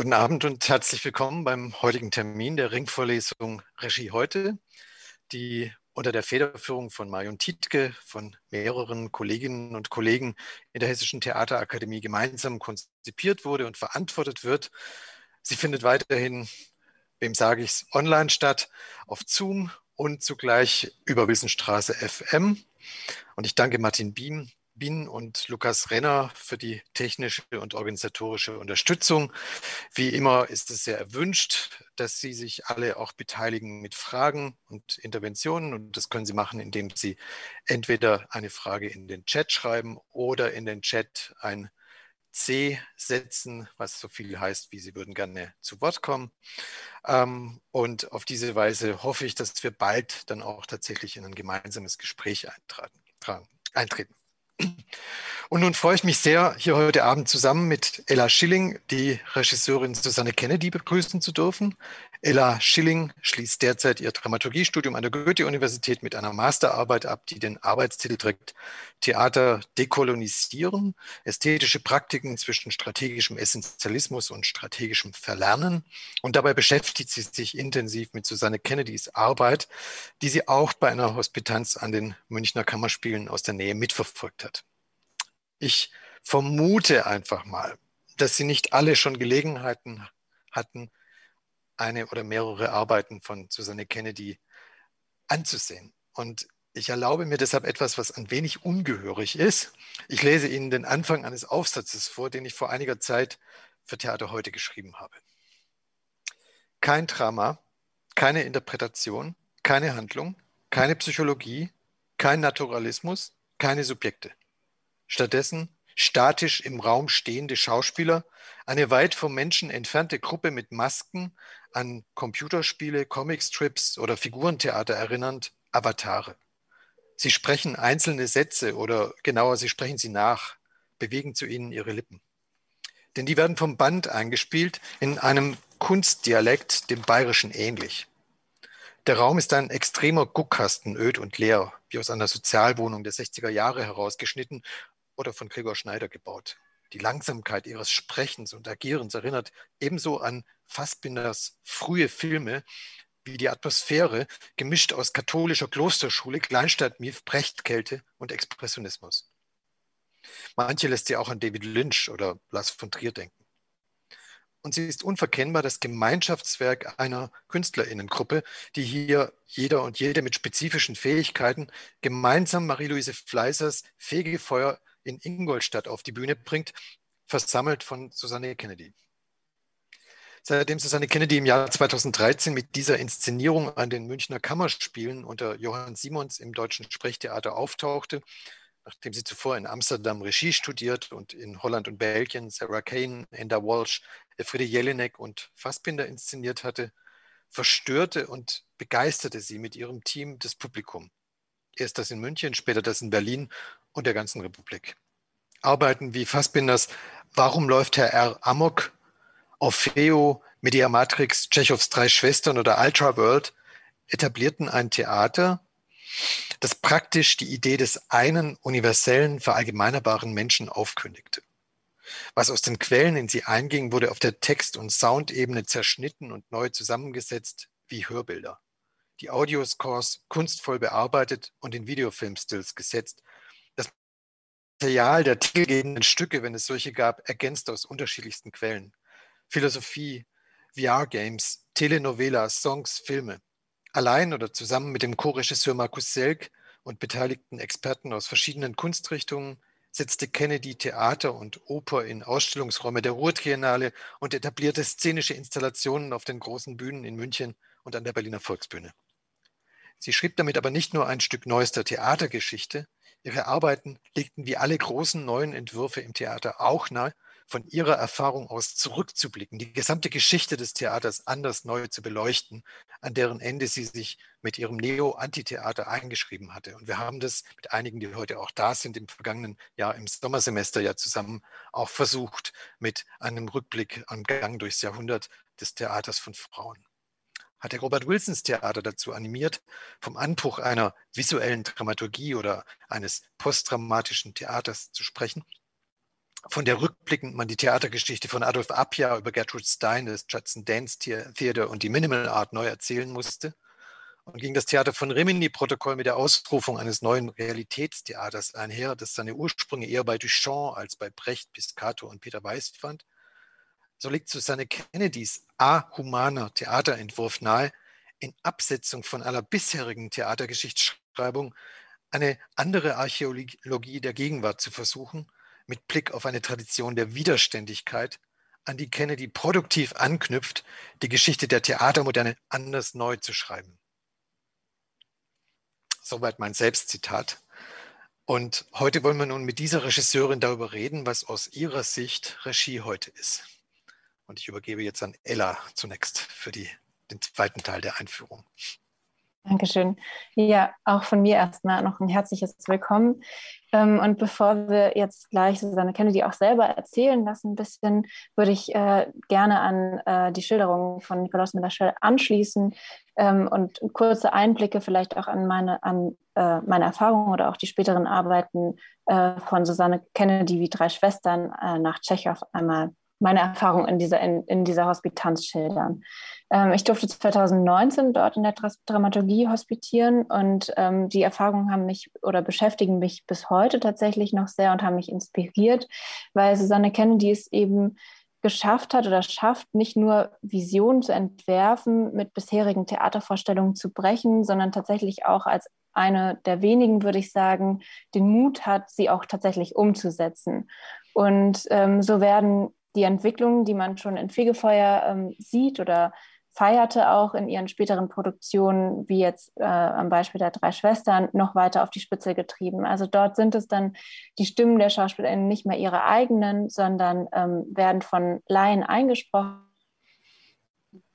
Guten Abend und herzlich willkommen beim heutigen Termin der Ringvorlesung Regie heute, die unter der Federführung von Marion Tietke von mehreren Kolleginnen und Kollegen in der Hessischen Theaterakademie gemeinsam konzipiert wurde und verantwortet wird. Sie findet weiterhin, wem sage ich es, online statt, auf Zoom und zugleich über Wissenstraße FM. Und ich danke Martin Bien, Bin und Lukas Renner für die technische und organisatorische Unterstützung. Wie immer ist es sehr erwünscht, dass Sie sich alle auch beteiligen mit Fragen und Interventionen. Und das können Sie machen, indem Sie entweder eine Frage in den Chat schreiben oder in den Chat ein C setzen, was so viel heißt, wie Sie würden gerne zu Wort kommen. Ähm, und auf diese Weise hoffe ich, dass wir bald dann auch tatsächlich in ein gemeinsames Gespräch eintreten. Und nun freue ich mich sehr, hier heute Abend zusammen mit Ella Schilling, die Regisseurin Susanne Kennedy, begrüßen zu dürfen. Ella Schilling schließt derzeit ihr Dramaturgiestudium an der Goethe-Universität mit einer Masterarbeit ab, die den Arbeitstitel trägt Theater dekolonisieren, ästhetische Praktiken zwischen strategischem Essentialismus und strategischem Verlernen. Und dabei beschäftigt sie sich intensiv mit Susanne Kennedys Arbeit, die sie auch bei einer Hospitanz an den Münchner Kammerspielen aus der Nähe mitverfolgt hat. Ich vermute einfach mal, dass sie nicht alle schon Gelegenheiten hatten, eine oder mehrere Arbeiten von Susanne Kennedy anzusehen. Und ich erlaube mir deshalb etwas, was ein wenig ungehörig ist. Ich lese Ihnen den Anfang eines Aufsatzes vor, den ich vor einiger Zeit für Theater heute geschrieben habe. Kein Drama, keine Interpretation, keine Handlung, keine Psychologie, kein Naturalismus, keine Subjekte. Stattdessen statisch im Raum stehende Schauspieler, eine weit vom Menschen entfernte Gruppe mit Masken, an Computerspiele, Comicstrips oder Figurentheater erinnernd, Avatare. Sie sprechen einzelne Sätze oder genauer, sie sprechen sie nach, bewegen zu ihnen ihre Lippen. Denn die werden vom Band eingespielt in einem Kunstdialekt, dem Bayerischen ähnlich. Der Raum ist ein extremer Guckkasten, öd und leer, wie aus einer Sozialwohnung der 60er Jahre herausgeschnitten oder von Gregor Schneider gebaut. Die Langsamkeit ihres Sprechens und Agierens erinnert ebenso an Fassbinders frühe Filme wie die Atmosphäre, gemischt aus katholischer Klosterschule, Kleinstadtmief, Brechtkälte und Expressionismus. Manche lässt sie auch an David Lynch oder Lars von Trier denken. Und sie ist unverkennbar das Gemeinschaftswerk einer Künstlerinnengruppe, die hier jeder und jede mit spezifischen Fähigkeiten gemeinsam Marie-Louise Fleißers Fegefeuer in Ingolstadt auf die Bühne bringt, versammelt von Susanne Kennedy. Seitdem Susanne Kennedy im Jahr 2013 mit dieser Inszenierung an den Münchner Kammerspielen unter Johann Simons im Deutschen Sprechtheater auftauchte, nachdem sie zuvor in Amsterdam Regie studiert und in Holland und Belgien Sarah Kane, Enda Walsh, Elfriede Jelinek und Fassbinder inszeniert hatte, verstörte und begeisterte sie mit ihrem Team das Publikum. Erst das in München, später das in Berlin und der ganzen Republik. Arbeiten wie Fassbinders Warum läuft Herr R. Amok, Orfeo, Mediamatrix, Tschechows drei Schwestern oder Ultra World etablierten ein Theater, das praktisch die Idee des einen universellen, verallgemeinerbaren Menschen aufkündigte. Was aus den Quellen in sie einging, wurde auf der Text- und Soundebene zerschnitten und neu zusammengesetzt wie Hörbilder. Die Audioscores kunstvoll bearbeitet und in Videofilmstills gesetzt, Material der titelgebenden Stücke, wenn es solche gab, ergänzt aus unterschiedlichsten Quellen. Philosophie, VR-Games, Telenovelas, Songs, Filme. Allein oder zusammen mit dem Co-Regisseur Markus Selk und beteiligten Experten aus verschiedenen Kunstrichtungen setzte Kennedy Theater und Oper in Ausstellungsräume der Ruhrtriennale und etablierte szenische Installationen auf den großen Bühnen in München und an der Berliner Volksbühne. Sie schrieb damit aber nicht nur ein Stück neuester Theatergeschichte, Ihre Arbeiten legten wie alle großen neuen Entwürfe im Theater auch nahe, von ihrer Erfahrung aus zurückzublicken, die gesamte Geschichte des Theaters anders neu zu beleuchten, an deren Ende sie sich mit ihrem Neo-Antitheater eingeschrieben hatte. Und wir haben das mit einigen, die heute auch da sind, im vergangenen Jahr im Sommersemester ja zusammen auch versucht mit einem Rückblick am Gang durchs Jahrhundert des Theaters von Frauen hat der Robert Wilsons Theater dazu animiert, vom Anbruch einer visuellen Dramaturgie oder eines postdramatischen Theaters zu sprechen. von der rückblickend man die Theatergeschichte von Adolf Appia über Gertrude Stein, das Judson Dance Theater und die Minimal Art neu erzählen musste und ging das Theater von Rimini-Protokoll mit der Ausrufung eines neuen Realitätstheaters einher, das seine Ursprünge eher bei Duchamp als bei Brecht, Piscator und Peter Weiß fand. So liegt Susanne Kennedys ahumaner Theaterentwurf nahe, in Absetzung von aller bisherigen Theatergeschichtsschreibung eine andere Archäologie der Gegenwart zu versuchen, mit Blick auf eine Tradition der Widerständigkeit, an die Kennedy produktiv anknüpft, die Geschichte der Theatermoderne anders neu zu schreiben. Soweit mein Selbstzitat. Und heute wollen wir nun mit dieser Regisseurin darüber reden, was aus ihrer Sicht Regie heute ist. Und ich übergebe jetzt an Ella zunächst für die, den zweiten Teil der Einführung. Dankeschön. Ja, auch von mir erstmal noch ein herzliches Willkommen. Ähm, und bevor wir jetzt gleich Susanne Kennedy auch selber erzählen lassen, ein bisschen, würde ich äh, gerne an äh, die Schilderungen von Nikolaus Milaschel anschließen ähm, und kurze Einblicke vielleicht auch an meine, an, äh, meine Erfahrungen oder auch die späteren Arbeiten von Susanne Kennedy wie drei Schwestern nach Tschechow einmal meine Erfahrung in dieser, in, in dieser Hospitanz schildern. Ähm, ich durfte 2019 dort in der Dramaturgie hospitieren und ähm, die Erfahrungen haben mich oder beschäftigen mich bis heute tatsächlich noch sehr und haben mich inspiriert, weil Susanne Kennedy es eben geschafft hat oder schafft, nicht nur Visionen zu entwerfen, mit bisherigen Theatervorstellungen zu brechen, sondern tatsächlich auch als eine der wenigen, würde ich sagen, den Mut hat, sie auch tatsächlich umzusetzen. Und ähm, so werden die Entwicklungen, die man schon in Fegefeuer ähm, sieht oder feierte auch in ihren späteren Produktionen, wie jetzt äh, am Beispiel der drei Schwestern, noch weiter auf die Spitze getrieben. Also dort sind es dann die Stimmen der SchauspielerInnen nicht mehr ihre eigenen, sondern ähm, werden von Laien eingesprochen,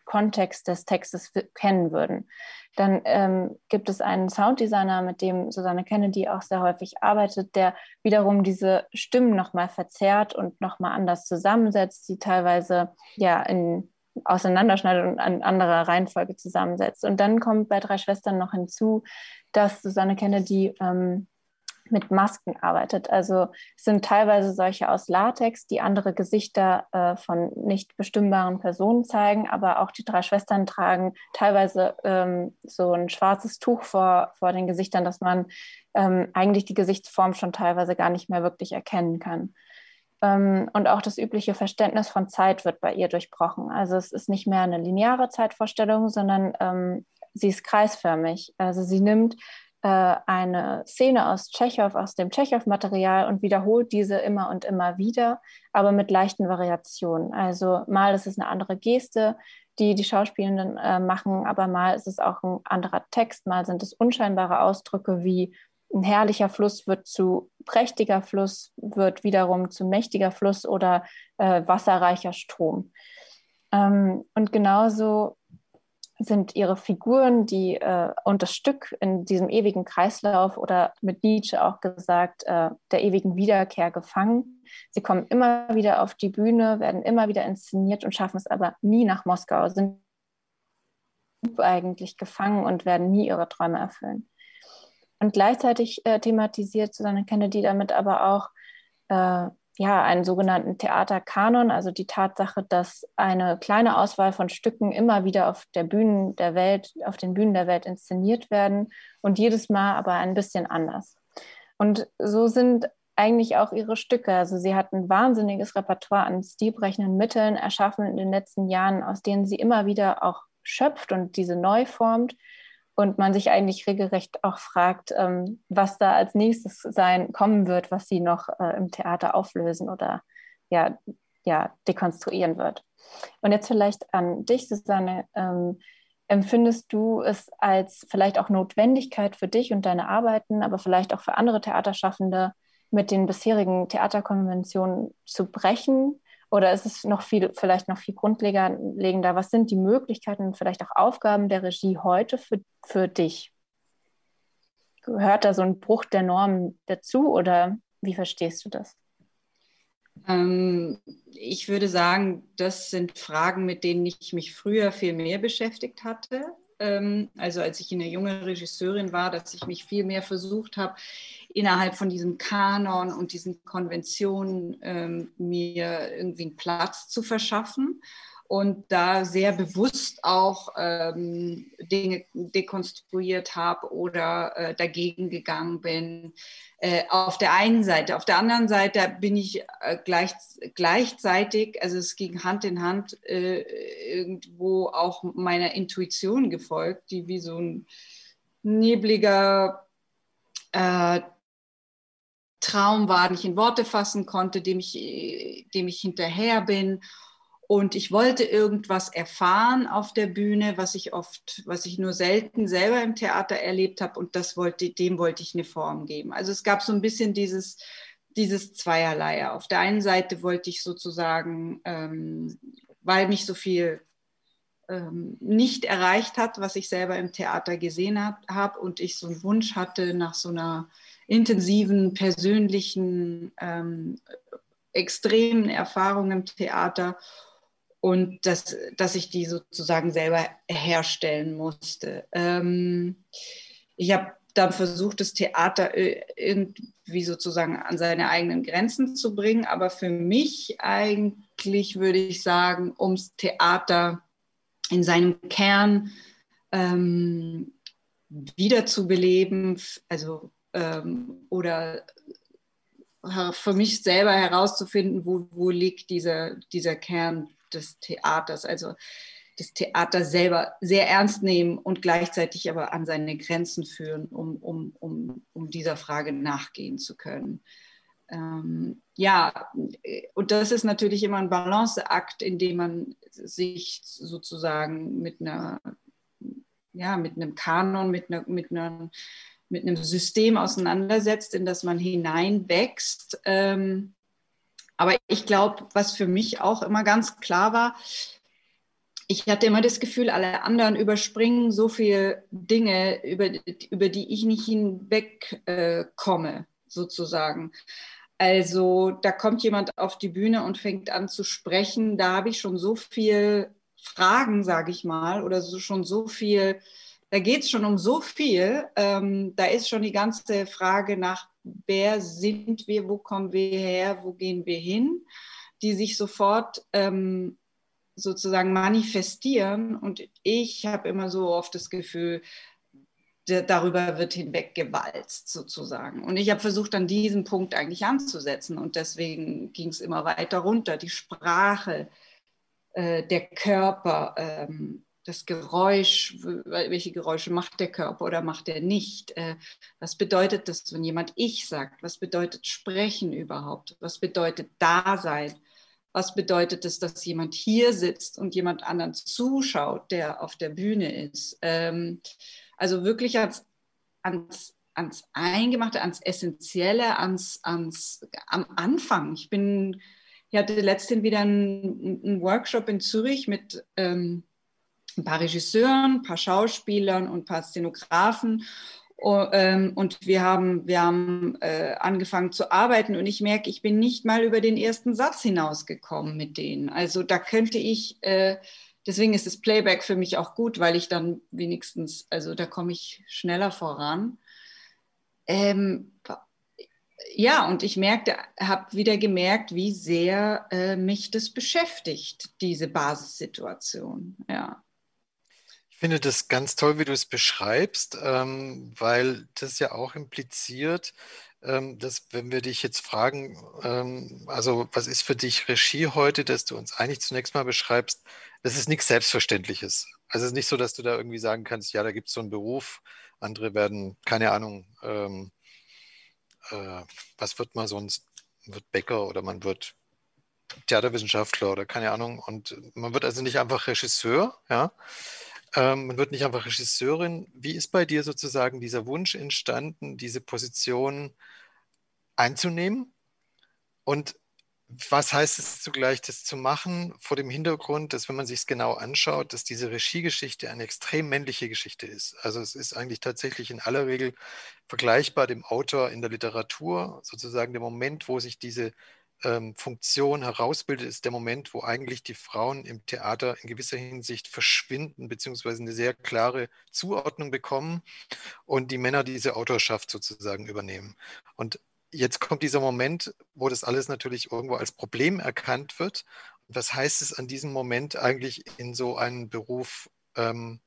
Kontext des Textes kennen würden. Dann ähm, gibt es einen Sounddesigner, mit dem Susanne Kennedy auch sehr häufig arbeitet, der wiederum diese Stimmen nochmal verzerrt und nochmal anders zusammensetzt, die teilweise ja in auseinanderschneidet und an anderer Reihenfolge zusammensetzt. Und dann kommt bei drei Schwestern noch hinzu, dass Susanne Kennedy ähm, mit Masken arbeitet. Also es sind teilweise solche aus Latex, die andere Gesichter äh, von nicht bestimmbaren Personen zeigen, aber auch die drei Schwestern tragen teilweise ähm, so ein schwarzes Tuch vor, vor den Gesichtern, dass man ähm, eigentlich die Gesichtsform schon teilweise gar nicht mehr wirklich erkennen kann. Ähm, und auch das übliche Verständnis von Zeit wird bei ihr durchbrochen. Also es ist nicht mehr eine lineare Zeitvorstellung, sondern ähm, sie ist kreisförmig. Also sie nimmt eine Szene aus Tschechow, aus dem Tschechow-Material und wiederholt diese immer und immer wieder, aber mit leichten Variationen. Also mal ist es eine andere Geste, die die Schauspielenden äh, machen, aber mal ist es auch ein anderer Text, mal sind es unscheinbare Ausdrücke wie ein herrlicher Fluss wird zu prächtiger Fluss, wird wiederum zu mächtiger Fluss oder äh, wasserreicher Strom. Ähm, und genauso sind ihre Figuren, die äh, und das Stück in diesem ewigen Kreislauf oder mit Nietzsche auch gesagt, äh, der ewigen Wiederkehr gefangen. Sie kommen immer wieder auf die Bühne, werden immer wieder inszeniert und schaffen es aber nie nach Moskau, sind eigentlich gefangen und werden nie ihre Träume erfüllen. Und gleichzeitig äh, thematisiert Susanne Kennedy damit aber auch äh, ja, einen sogenannten Theaterkanon, also die Tatsache, dass eine kleine Auswahl von Stücken immer wieder auf der Bühnen der Welt, auf den Bühnen der Welt inszeniert werden und jedes Mal aber ein bisschen anders. Und so sind eigentlich auch ihre Stücke. Also sie hat ein wahnsinniges Repertoire an stilbrechenden Mitteln erschaffen in den letzten Jahren, aus denen sie immer wieder auch schöpft und diese neu formt und man sich eigentlich regelrecht auch fragt, ähm, was da als nächstes sein kommen wird, was sie noch äh, im Theater auflösen oder ja, ja, dekonstruieren wird. Und jetzt vielleicht an dich, Susanne. Ähm, empfindest du es als vielleicht auch Notwendigkeit für dich und deine Arbeiten, aber vielleicht auch für andere Theaterschaffende, mit den bisherigen Theaterkonventionen zu brechen oder ist es noch viel, vielleicht noch viel grundlegender? Was sind die Möglichkeiten, vielleicht auch Aufgaben der Regie heute für, für dich? Gehört da so ein Bruch der Normen dazu oder wie verstehst du das? Ähm, ich würde sagen, das sind Fragen, mit denen ich mich früher viel mehr beschäftigt hatte. Ähm, also als ich eine junge Regisseurin war, dass ich mich viel mehr versucht habe, innerhalb von diesem Kanon und diesen Konventionen ähm, mir irgendwie einen Platz zu verschaffen und da sehr bewusst auch ähm, Dinge dekonstruiert habe oder äh, dagegen gegangen bin. Äh, auf der einen Seite. Auf der anderen Seite bin ich äh, gleich, gleichzeitig, also es ging Hand in Hand, äh, irgendwo auch meiner Intuition gefolgt, die wie so ein nebliger äh, Traum war, den ich in Worte fassen konnte, dem ich, dem ich hinterher bin und ich wollte irgendwas erfahren auf der Bühne, was ich oft, was ich nur selten selber im Theater erlebt habe. Und das wollte, dem wollte ich eine Form geben. Also es gab so ein bisschen dieses, dieses Zweierlei. Auf der einen Seite wollte ich sozusagen, ähm, weil mich so viel ähm, nicht erreicht hat, was ich selber im Theater gesehen habe hab, und ich so einen Wunsch hatte nach so einer intensiven, persönlichen, ähm, extremen Erfahrung im Theater und dass, dass ich die sozusagen selber herstellen musste. Ähm, ich habe dann versucht, das Theater irgendwie sozusagen an seine eigenen Grenzen zu bringen, aber für mich eigentlich würde ich sagen, ums Theater in seinem Kern ähm, wiederzubeleben, also ähm, oder für mich selber herauszufinden, wo, wo liegt dieser, dieser Kern des Theaters, also das Theater selber sehr ernst nehmen und gleichzeitig aber an seine Grenzen führen, um, um, um, um dieser Frage nachgehen zu können. Ähm, ja, und das ist natürlich immer ein Balanceakt, in dem man sich sozusagen mit einer, ja, mit einem Kanon, mit, einer, mit, einer, mit einem System auseinandersetzt, in das man hineinwächst. Ähm, aber ich glaube, was für mich auch immer ganz klar war, ich hatte immer das Gefühl, alle anderen überspringen so viele Dinge, über, über die ich nicht hinwegkomme, äh, sozusagen. Also da kommt jemand auf die Bühne und fängt an zu sprechen. Da habe ich schon so viel Fragen, sage ich mal, oder so, schon so viel, da geht es schon um so viel. Ähm, da ist schon die ganze Frage nach wer sind wir, wo kommen wir her, wo gehen wir hin, die sich sofort ähm, sozusagen manifestieren. Und ich habe immer so oft das Gefühl, darüber wird hinweg gewalzt sozusagen. Und ich habe versucht, an diesem Punkt eigentlich anzusetzen. Und deswegen ging es immer weiter runter. Die Sprache, äh, der Körper, ähm, das Geräusch, welche Geräusche macht der Körper oder macht er nicht? Äh, was bedeutet das, wenn jemand Ich sagt? Was bedeutet Sprechen überhaupt? Was bedeutet Dasein? Was bedeutet es, dass jemand hier sitzt und jemand anderen zuschaut, der auf der Bühne ist? Ähm, also wirklich ans, ans, ans Eingemachte, ans Essentielle, ans, ans, am Anfang. Ich bin, ich hatte letztens wieder einen, einen Workshop in Zürich mit ähm, ein paar Regisseuren, ein paar Schauspielern und ein paar Szenografen. Ähm, und wir haben, wir haben äh, angefangen zu arbeiten und ich merke, ich bin nicht mal über den ersten Satz hinausgekommen mit denen. Also da könnte ich, äh, deswegen ist das Playback für mich auch gut, weil ich dann wenigstens, also da komme ich schneller voran. Ähm, ja, und ich merkte, habe wieder gemerkt, wie sehr äh, mich das beschäftigt, diese Basissituation. Ja. Ich finde das ganz toll, wie du es beschreibst, ähm, weil das ja auch impliziert, ähm, dass wenn wir dich jetzt fragen, ähm, also was ist für dich Regie heute, dass du uns eigentlich zunächst mal beschreibst, das ist nichts Selbstverständliches. Also es ist nicht so, dass du da irgendwie sagen kannst, ja, da gibt es so einen Beruf, andere werden, keine Ahnung, ähm, äh, was wird man sonst, wird Bäcker oder man wird Theaterwissenschaftler oder keine Ahnung. Und man wird also nicht einfach Regisseur, ja, ähm, man wird nicht einfach Regisseurin. Wie ist bei dir sozusagen dieser Wunsch entstanden, diese Position einzunehmen? Und was heißt es zugleich, das zu machen, vor dem Hintergrund, dass, wenn man sich es genau anschaut, dass diese Regiegeschichte eine extrem männliche Geschichte ist? Also es ist eigentlich tatsächlich in aller Regel vergleichbar dem Autor in der Literatur, sozusagen der Moment, wo sich diese ähm, Funktion herausbildet, ist der Moment, wo eigentlich die Frauen im Theater in gewisser Hinsicht verschwinden, beziehungsweise eine sehr klare Zuordnung bekommen und die Männer diese Autorschaft sozusagen übernehmen. Und jetzt kommt dieser Moment, wo das alles natürlich irgendwo als Problem erkannt wird. was heißt es an diesem Moment eigentlich in so einen Beruf ähm,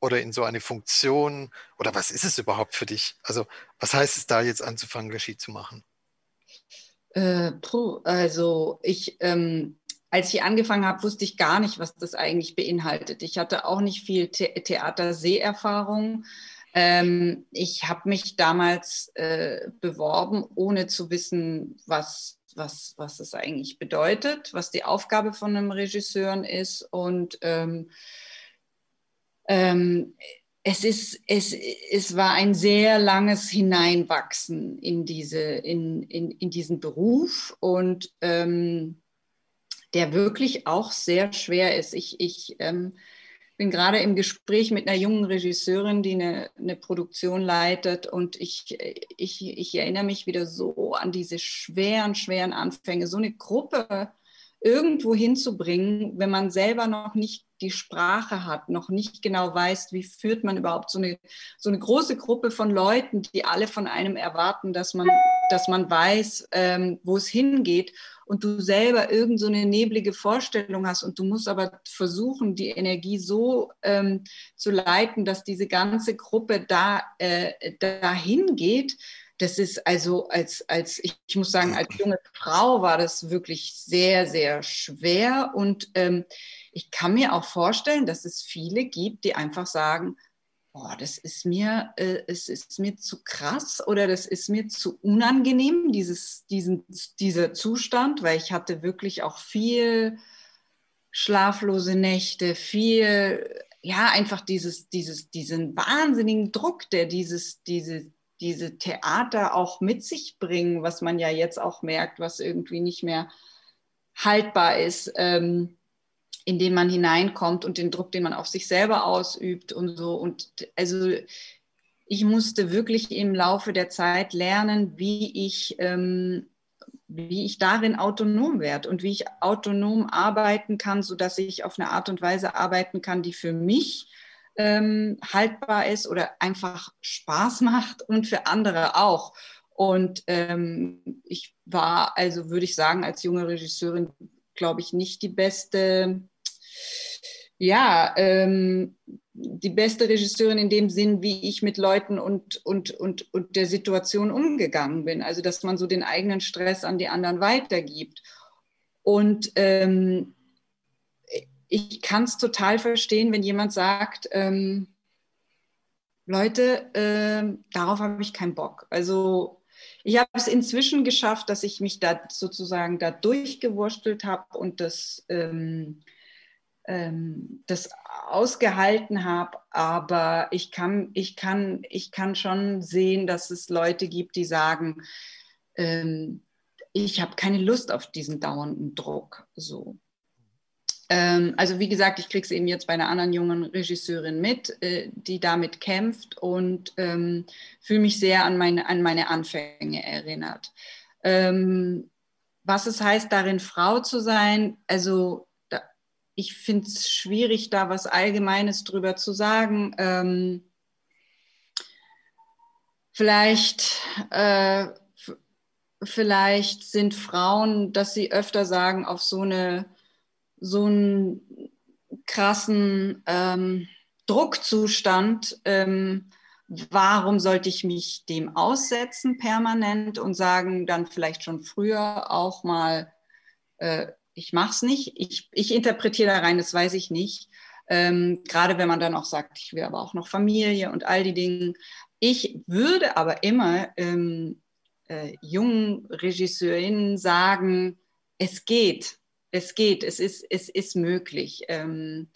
oder in so eine Funktion? Oder was ist es überhaupt für dich? Also was heißt es da jetzt anzufangen, Regie zu machen? Äh, puh, also ich, ähm, als ich angefangen habe, wusste ich gar nicht, was das eigentlich beinhaltet. Ich hatte auch nicht viel The Theater-Seherfahrung. Ähm, ich habe mich damals äh, beworben, ohne zu wissen, was, was, was es eigentlich bedeutet, was die Aufgabe von einem Regisseur ist. Und ähm, ähm, es, ist, es, es war ein sehr langes Hineinwachsen in, diese, in, in, in diesen Beruf und ähm, der wirklich auch sehr schwer ist. Ich, ich ähm, bin gerade im Gespräch mit einer jungen Regisseurin, die eine, eine Produktion leitet und ich, ich, ich erinnere mich wieder so an diese schweren, schweren Anfänge, so eine Gruppe irgendwo hinzubringen, wenn man selber noch nicht die Sprache hat, noch nicht genau weiß, wie führt man überhaupt so eine, so eine große Gruppe von Leuten, die alle von einem erwarten, dass man, dass man weiß, ähm, wo es hingeht. Und du selber irgend so eine neblige Vorstellung hast und du musst aber versuchen, die Energie so ähm, zu leiten, dass diese ganze Gruppe da äh, dahin geht, das ist also als, als ich, muss sagen, als junge Frau war das wirklich sehr, sehr schwer. Und ähm, ich kann mir auch vorstellen, dass es viele gibt, die einfach sagen, boah, das ist mir, äh, es ist mir zu krass oder das ist mir zu unangenehm, dieses, diesen, dieser Zustand, weil ich hatte wirklich auch viel schlaflose Nächte, viel, ja, einfach dieses, dieses, diesen wahnsinnigen Druck, der dieses, diese, diese Theater auch mit sich bringen, was man ja jetzt auch merkt, was irgendwie nicht mehr haltbar ist, ähm, in den man hineinkommt und den Druck, den man auf sich selber ausübt und so. Und also ich musste wirklich im Laufe der Zeit lernen, wie ich, ähm, wie ich darin autonom werde und wie ich autonom arbeiten kann, sodass ich auf eine Art und Weise arbeiten kann, die für mich ähm, haltbar ist oder einfach Spaß macht und für andere auch. Und ähm, ich war, also würde ich sagen, als junge Regisseurin, glaube ich, nicht die beste, ja, ähm, die beste Regisseurin in dem Sinn, wie ich mit Leuten und, und, und, und der Situation umgegangen bin. Also, dass man so den eigenen Stress an die anderen weitergibt. Und ähm, ich kann es total verstehen, wenn jemand sagt, ähm, Leute, äh, darauf habe ich keinen Bock. Also ich habe es inzwischen geschafft, dass ich mich da sozusagen da durchgewurstelt habe und das, ähm, ähm, das ausgehalten habe. Aber ich kann, ich, kann, ich kann schon sehen, dass es Leute gibt, die sagen, ähm, ich habe keine Lust auf diesen dauernden Druck. So. Ähm, also wie gesagt, ich kriege es eben jetzt bei einer anderen jungen Regisseurin mit, äh, die damit kämpft und ähm, fühle mich sehr an meine, an meine Anfänge erinnert. Ähm, was es heißt, darin Frau zu sein, also da, ich finde es schwierig, da was Allgemeines drüber zu sagen. Ähm, vielleicht, äh, vielleicht sind Frauen, dass sie öfter sagen, auf so eine so einen krassen ähm, Druckzustand, ähm, warum sollte ich mich dem aussetzen permanent und sagen dann vielleicht schon früher auch mal, äh, ich mache es nicht, ich, ich interpretiere da rein, das weiß ich nicht. Ähm, gerade wenn man dann auch sagt, ich will aber auch noch Familie und all die Dinge. Ich würde aber immer ähm, äh, jungen Regisseurinnen sagen, es geht, es geht, es ist, es ist möglich. Ähm,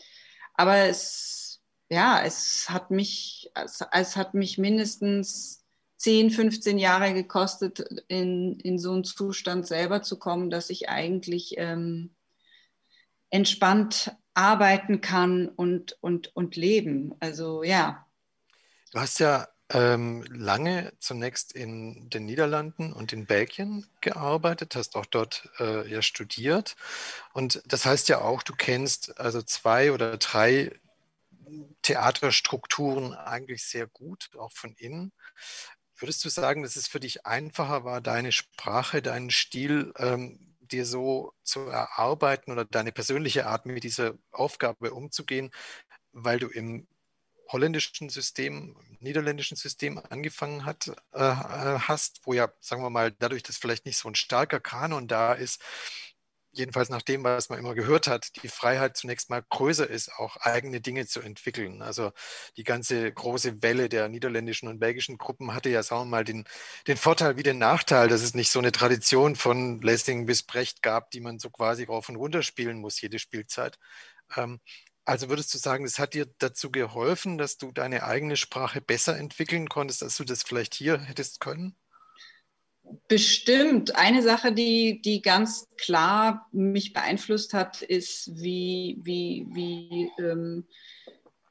aber es, ja, es hat mich, es, es, hat mich mindestens 10, 15 Jahre gekostet, in, in so einen Zustand selber zu kommen, dass ich eigentlich ähm, entspannt arbeiten kann und, und, und leben. Also ja. Du hast ja ähm, lange zunächst in den Niederlanden und in Belgien gearbeitet, hast auch dort äh, ja studiert. Und das heißt ja auch, du kennst also zwei oder drei Theaterstrukturen eigentlich sehr gut, auch von innen. Würdest du sagen, dass es für dich einfacher war, deine Sprache, deinen Stil ähm, dir so zu erarbeiten oder deine persönliche Art mit dieser Aufgabe umzugehen, weil du im holländischen System, niederländischen System angefangen hat, äh, äh, hast, wo ja, sagen wir mal, dadurch, dass vielleicht nicht so ein starker Kanon da ist, jedenfalls nach dem, was man immer gehört hat, die Freiheit zunächst mal größer ist, auch eigene Dinge zu entwickeln. Also die ganze große Welle der niederländischen und belgischen Gruppen hatte ja, sagen wir mal, den, den Vorteil wie den Nachteil, dass es nicht so eine Tradition von Lessing bis Brecht gab, die man so quasi rauf und runter spielen muss, jede Spielzeit. Ähm, also würdest du sagen, es hat dir dazu geholfen, dass du deine eigene Sprache besser entwickeln konntest, als du das vielleicht hier hättest können? Bestimmt. Eine Sache, die, die ganz klar mich beeinflusst hat, ist, wie, wie, wie ähm,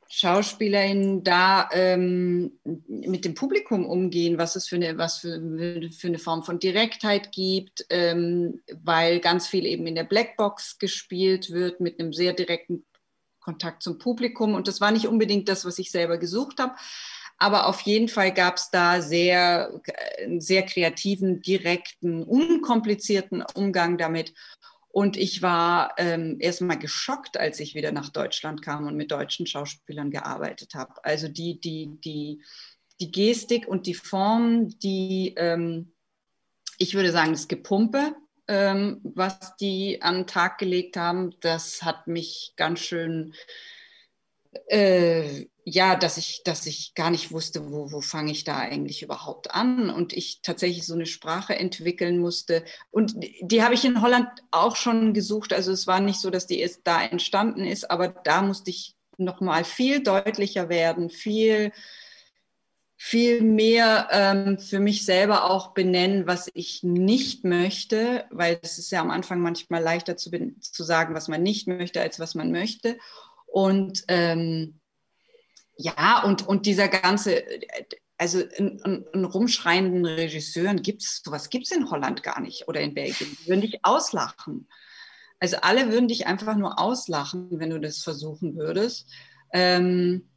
SchauspielerInnen da ähm, mit dem Publikum umgehen, was es für eine, was für, für eine Form von Direktheit gibt, ähm, weil ganz viel eben in der Blackbox gespielt wird mit einem sehr direkten Kontakt zum Publikum. Und das war nicht unbedingt das, was ich selber gesucht habe. Aber auf jeden Fall gab es da sehr, einen sehr kreativen, direkten, unkomplizierten Umgang damit. Und ich war ähm, erstmal geschockt, als ich wieder nach Deutschland kam und mit deutschen Schauspielern gearbeitet habe. Also die, die, die, die Gestik und die Form, die, ähm, ich würde sagen, das Gepumpe, ähm, was die an den Tag gelegt haben, das hat mich ganz schön, äh, ja, dass ich, dass ich gar nicht wusste, wo, wo fange ich da eigentlich überhaupt an und ich tatsächlich so eine Sprache entwickeln musste. Und die habe ich in Holland auch schon gesucht. Also es war nicht so, dass die erst da entstanden ist, aber da musste ich noch mal viel deutlicher werden, viel viel mehr ähm, für mich selber auch benennen, was ich nicht möchte, weil es ist ja am Anfang manchmal leichter zu, zu sagen, was man nicht möchte, als was man möchte. Und ähm, ja, und, und dieser ganze, also einen rumschreienden Regisseuren gibt es, sowas gibt es in Holland gar nicht oder in Belgien. Die würden dich auslachen. Also alle würden dich einfach nur auslachen, wenn du das versuchen würdest. Ähm,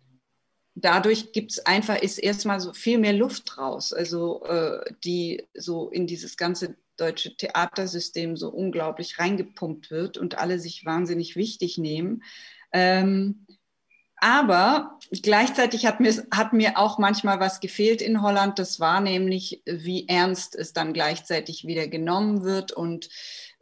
dadurch gibt es einfach, ist erstmal so viel mehr Luft raus, also äh, die so in dieses ganze deutsche Theatersystem so unglaublich reingepumpt wird und alle sich wahnsinnig wichtig nehmen. Ähm, aber gleichzeitig hat mir, hat mir auch manchmal was gefehlt in Holland. Das war nämlich, wie ernst es dann gleichzeitig wieder genommen wird und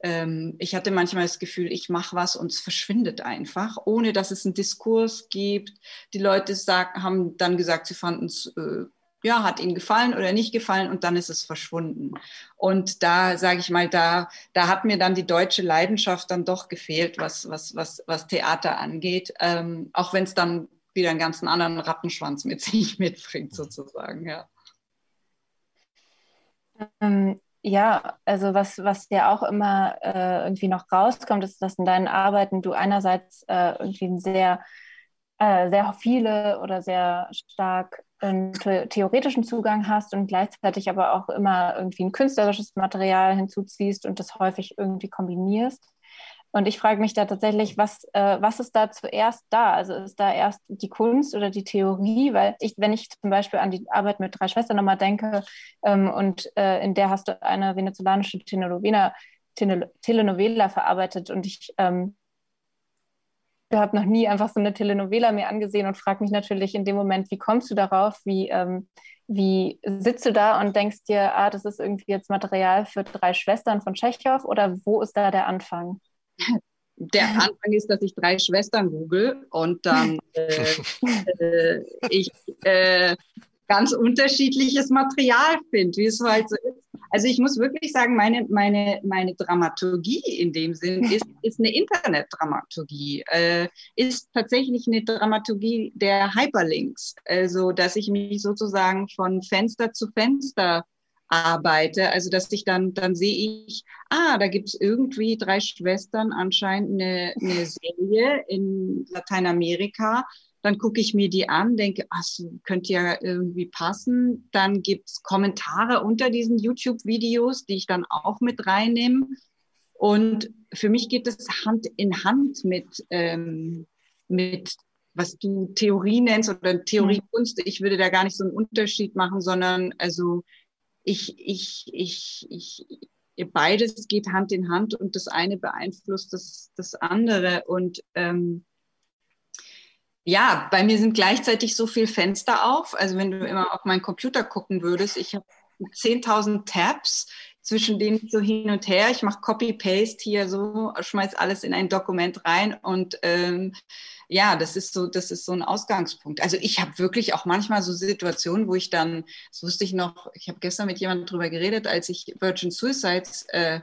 ähm, ich hatte manchmal das Gefühl, ich mache was und es verschwindet einfach, ohne dass es einen Diskurs gibt. Die Leute sagen, haben dann gesagt, sie fanden es, äh, ja, hat ihnen gefallen oder nicht gefallen und dann ist es verschwunden. Und da sage ich mal, da, da hat mir dann die deutsche Leidenschaft dann doch gefehlt, was, was, was, was Theater angeht, ähm, auch wenn es dann wieder einen ganzen anderen Rattenschwanz mit sich mitbringt, sozusagen, ja. Ähm, ja, also was, was ja auch immer äh, irgendwie noch rauskommt, ist, dass in deinen Arbeiten du einerseits äh, irgendwie sehr, äh, sehr viele oder sehr stark einen theoretischen Zugang hast und gleichzeitig aber auch immer irgendwie ein künstlerisches Material hinzuziehst und das häufig irgendwie kombinierst. Und ich frage mich da tatsächlich, was, äh, was ist da zuerst da? Also ist da erst die Kunst oder die Theorie? Weil ich, wenn ich zum Beispiel an die Arbeit mit drei Schwestern nochmal denke, ähm, und äh, in der hast du eine venezolanische Telenovela, Telenovela verarbeitet und ich ähm, habe noch nie einfach so eine Telenovela mir angesehen und frage mich natürlich in dem Moment, wie kommst du darauf? Wie, ähm, wie sitzt du da und denkst dir, ah, das ist irgendwie jetzt Material für drei Schwestern von Tschechow oder wo ist da der Anfang? Der Anfang ist, dass ich drei Schwestern google und dann äh, äh, ich äh, ganz unterschiedliches Material finde, wie es halt so ist. Also ich muss wirklich sagen, meine, meine, meine Dramaturgie in dem Sinn ist, ist eine Internetdramaturgie, äh, ist tatsächlich eine Dramaturgie der Hyperlinks. Also dass ich mich sozusagen von Fenster zu Fenster arbeite. Also dass ich dann, dann sehe ich, ah, da gibt es irgendwie drei Schwestern, anscheinend eine, eine Serie in Lateinamerika. dann gucke ich mir die an, denke, ach, könnte ja irgendwie passen. Dann gibt es Kommentare unter diesen YouTube-Videos, die ich dann auch mit reinnehme. Und für mich geht es Hand in Hand mit, ähm, mit was du Theorie nennst oder Theoriekunst. Ich würde da gar nicht so einen Unterschied machen, sondern also ich, ich, ich, ich, beides geht Hand in Hand und das eine beeinflusst das, das andere. Und ähm, ja, bei mir sind gleichzeitig so viele Fenster auf. Also wenn du immer auf meinen Computer gucken würdest, ich habe 10.000 Tabs, zwischen denen so hin und her. Ich mache Copy-Paste hier so, schmeiß alles in ein Dokument rein und ähm, ja, das ist so, das ist so ein Ausgangspunkt. Also ich habe wirklich auch manchmal so Situationen, wo ich dann, das wusste ich noch, ich habe gestern mit jemandem drüber geredet, als ich Virgin Suicides äh,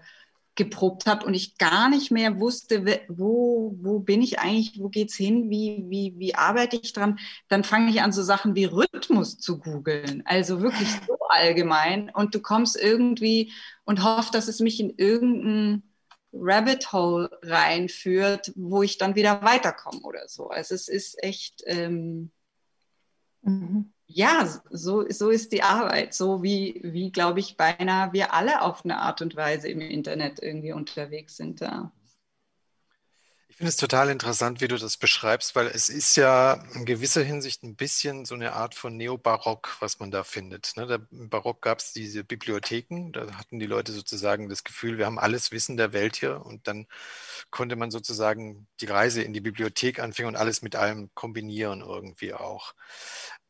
geprobt habe und ich gar nicht mehr wusste, wo, wo bin ich eigentlich, wo geht's hin, wie, wie, wie arbeite ich dran, dann fange ich an, so Sachen wie Rhythmus zu googeln. Also wirklich so allgemein. Und du kommst irgendwie und hoffst, dass es mich in irgendein Rabbit Hole reinführt, wo ich dann wieder weiterkomme oder so. Also es ist echt. Ähm, mhm ja, so, so ist die Arbeit, so wie, wie glaube ich, beinahe wir alle auf eine Art und Weise im Internet irgendwie unterwegs sind da. Ich finde es total interessant, wie du das beschreibst, weil es ist ja in gewisser Hinsicht ein bisschen so eine Art von Neobarock, was man da findet. Ne? Im Barock gab es diese Bibliotheken, da hatten die Leute sozusagen das Gefühl, wir haben alles Wissen der Welt hier und dann konnte man sozusagen die Reise in die Bibliothek anfangen und alles mit allem kombinieren irgendwie auch.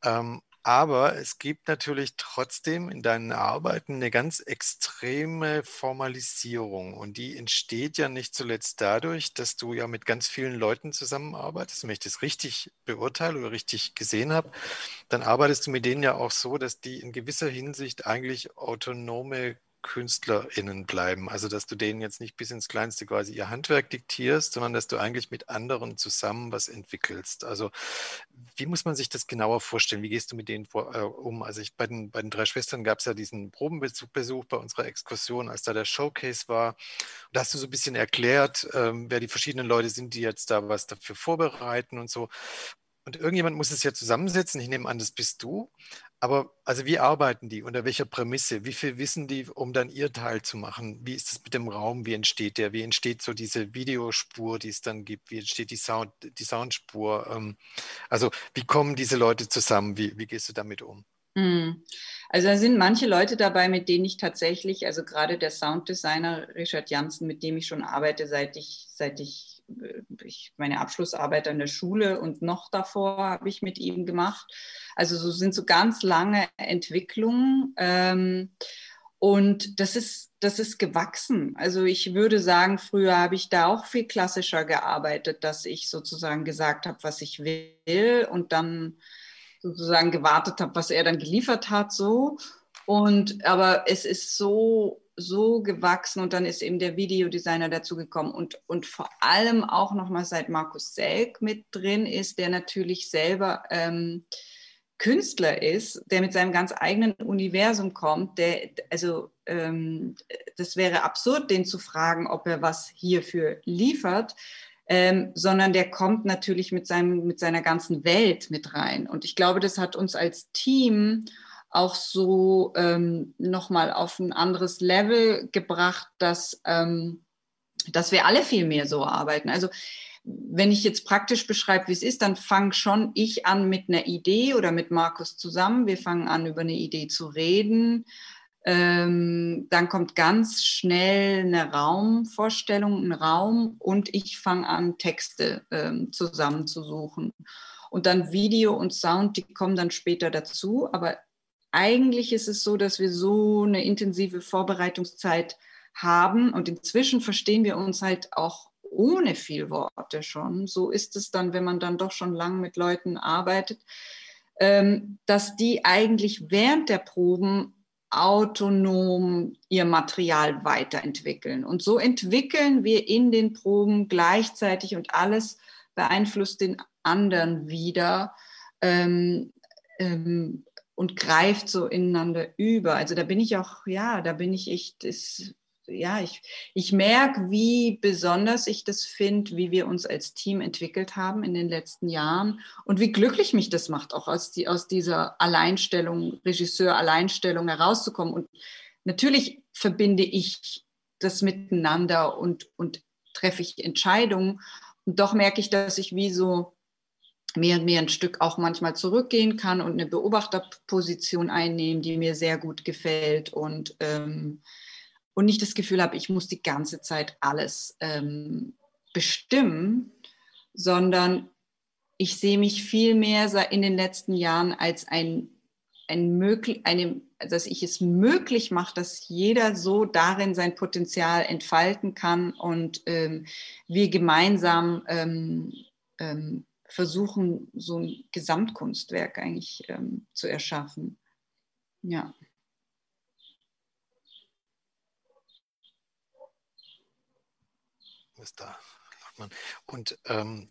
Ähm, aber es gibt natürlich trotzdem in deinen Arbeiten eine ganz extreme Formalisierung und die entsteht ja nicht zuletzt dadurch, dass du ja mit ganz vielen Leuten zusammenarbeitest. Wenn ich das richtig beurteile oder richtig gesehen habe, dann arbeitest du mit denen ja auch so, dass die in gewisser Hinsicht eigentlich autonome KünstlerInnen bleiben. Also, dass du denen jetzt nicht bis ins Kleinste quasi ihr Handwerk diktierst, sondern dass du eigentlich mit anderen zusammen was entwickelst. Also, wie muss man sich das genauer vorstellen? Wie gehst du mit denen vor, äh, um? Also, ich, bei, den, bei den drei Schwestern gab es ja diesen Probenbesuch Besuch bei unserer Exkursion, als da der Showcase war. Da hast du so ein bisschen erklärt, ähm, wer die verschiedenen Leute sind, die jetzt da was dafür vorbereiten und so. Und irgendjemand muss es ja zusammensetzen. Ich nehme an, das bist du. Aber also wie arbeiten die? Unter welcher Prämisse? Wie viel wissen die, um dann ihr Teil zu machen? Wie ist es mit dem Raum? Wie entsteht der? Wie entsteht so diese Videospur, die es dann gibt? Wie entsteht die, Sound, die Soundspur? Ähm, also wie kommen diese Leute zusammen? Wie, wie gehst du damit um? Hm. Also da sind manche Leute dabei, mit denen ich tatsächlich, also gerade der Sounddesigner Richard Janssen, mit dem ich schon arbeite, seit ich, seit ich ich, meine Abschlussarbeit an der Schule und noch davor habe ich mit ihm gemacht. Also so sind so ganz lange Entwicklungen. Ähm, und das ist, das ist gewachsen. Also ich würde sagen, früher habe ich da auch viel klassischer gearbeitet, dass ich sozusagen gesagt habe, was ich will und dann sozusagen gewartet habe, was er dann geliefert hat, so. Und aber es ist so so gewachsen und dann ist eben der Videodesigner dazugekommen und, und vor allem auch nochmal seit Markus Selk mit drin ist, der natürlich selber ähm, Künstler ist, der mit seinem ganz eigenen Universum kommt, der, also ähm, das wäre absurd, den zu fragen, ob er was hierfür liefert, ähm, sondern der kommt natürlich mit, seinem, mit seiner ganzen Welt mit rein. Und ich glaube, das hat uns als Team auch so ähm, nochmal auf ein anderes Level gebracht, dass, ähm, dass wir alle viel mehr so arbeiten. Also wenn ich jetzt praktisch beschreibe, wie es ist, dann fange schon ich an mit einer Idee oder mit Markus zusammen. Wir fangen an, über eine Idee zu reden. Ähm, dann kommt ganz schnell eine Raumvorstellung, ein Raum und ich fange an, Texte ähm, zusammenzusuchen. Und dann Video und Sound, die kommen dann später dazu. Aber eigentlich ist es so, dass wir so eine intensive Vorbereitungszeit haben und inzwischen verstehen wir uns halt auch ohne viel Worte schon. So ist es dann, wenn man dann doch schon lang mit Leuten arbeitet, ähm, dass die eigentlich während der Proben autonom ihr Material weiterentwickeln. Und so entwickeln wir in den Proben gleichzeitig und alles beeinflusst den anderen wieder. Ähm, ähm, und greift so ineinander über. Also da bin ich auch, ja, da bin ich echt, ist, ja, ich, ich merke, wie besonders ich das finde, wie wir uns als Team entwickelt haben in den letzten Jahren und wie glücklich mich das macht, auch aus, die, aus dieser Alleinstellung, Regisseur-Alleinstellung herauszukommen. Und natürlich verbinde ich das miteinander und, und treffe ich Entscheidungen. Und doch merke ich, dass ich wie so mehr und mehr ein Stück auch manchmal zurückgehen kann und eine Beobachterposition einnehmen, die mir sehr gut gefällt und, ähm, und nicht das Gefühl habe, ich muss die ganze Zeit alles ähm, bestimmen, sondern ich sehe mich viel mehr in den letzten Jahren als ein, ein möglich, eine, dass ich es möglich mache, dass jeder so darin sein Potenzial entfalten kann und ähm, wir gemeinsam ähm, ähm, versuchen, so ein Gesamtkunstwerk eigentlich ähm, zu erschaffen. Ja. Ist da. Und ähm,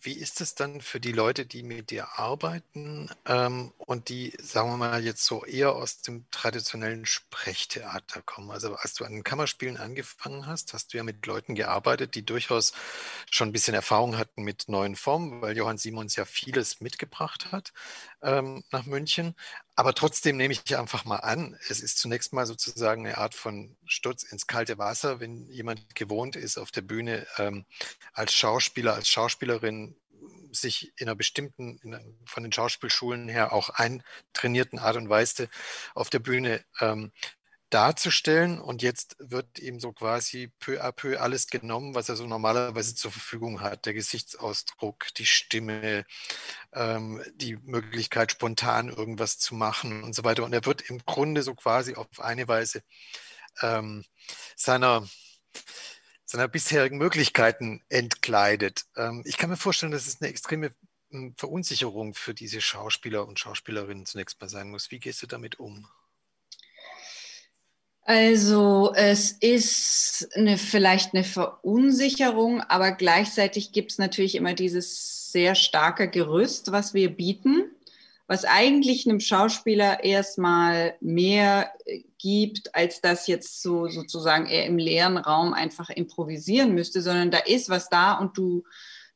wie ist es dann für die Leute, die mit dir arbeiten ähm, und die, sagen wir mal, jetzt so eher aus dem traditionellen Sprechtheater kommen? Also als du an den Kammerspielen angefangen hast, hast du ja mit Leuten gearbeitet, die durchaus schon ein bisschen Erfahrung hatten mit neuen Formen, weil Johann Simons ja vieles mitgebracht hat ähm, nach München. Aber trotzdem nehme ich einfach mal an, es ist zunächst mal sozusagen eine Art von Sturz ins kalte Wasser, wenn jemand gewohnt ist, auf der Bühne ähm, als Schauspieler, als Schauspielerin sich in einer bestimmten, in, von den Schauspielschulen her auch eintrainierten Art und Weise auf der Bühne ähm, darzustellen. Und jetzt wird ihm so quasi peu à peu alles genommen, was er so normalerweise zur Verfügung hat. Der Gesichtsausdruck, die Stimme, ähm, die Möglichkeit, spontan irgendwas zu machen und so weiter. Und er wird im Grunde so quasi auf eine Weise ähm, seiner seiner bisherigen Möglichkeiten entkleidet. Ähm, ich kann mir vorstellen, dass es eine extreme hm, Verunsicherung für diese Schauspieler und Schauspielerinnen zunächst mal sein muss. Wie gehst du damit um? Also es ist eine, vielleicht eine Verunsicherung, aber gleichzeitig gibt es natürlich immer dieses sehr starke Gerüst, was wir bieten, was eigentlich einem Schauspieler erstmal mehr äh, gibt, als das jetzt so sozusagen er im leeren Raum einfach improvisieren müsste, sondern da ist was da und du,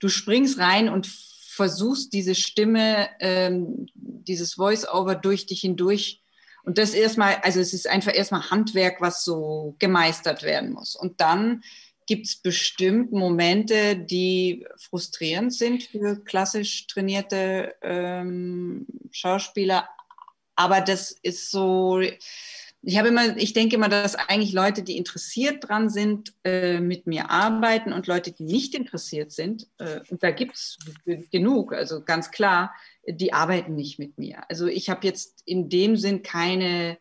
du springst rein und versuchst diese Stimme, ähm, dieses Voice-Over durch dich hindurch und das erstmal, also es ist einfach erstmal Handwerk, was so gemeistert werden muss. Und dann gibt es bestimmt Momente, die frustrierend sind für klassisch trainierte ähm, Schauspieler. Aber das ist so, ich habe immer, ich denke immer, dass eigentlich Leute, die interessiert dran sind, äh, mit mir arbeiten und Leute, die nicht interessiert sind, äh, und da gibt es genug, also ganz klar, die arbeiten nicht mit mir. Also ich habe jetzt in dem Sinn keine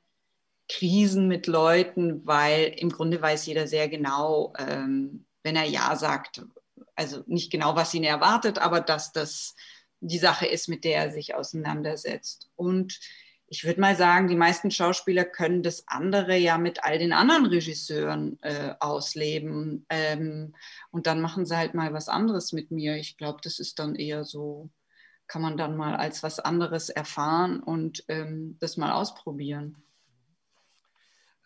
Krisen mit Leuten, weil im Grunde weiß jeder sehr genau, ähm, wenn er Ja sagt, also nicht genau, was ihn erwartet, aber dass das die Sache ist, mit der er sich auseinandersetzt. Und ich würde mal sagen, die meisten Schauspieler können das andere ja mit all den anderen Regisseuren äh, ausleben. Ähm, und dann machen sie halt mal was anderes mit mir. Ich glaube, das ist dann eher so kann man dann mal als was anderes erfahren und ähm, das mal ausprobieren.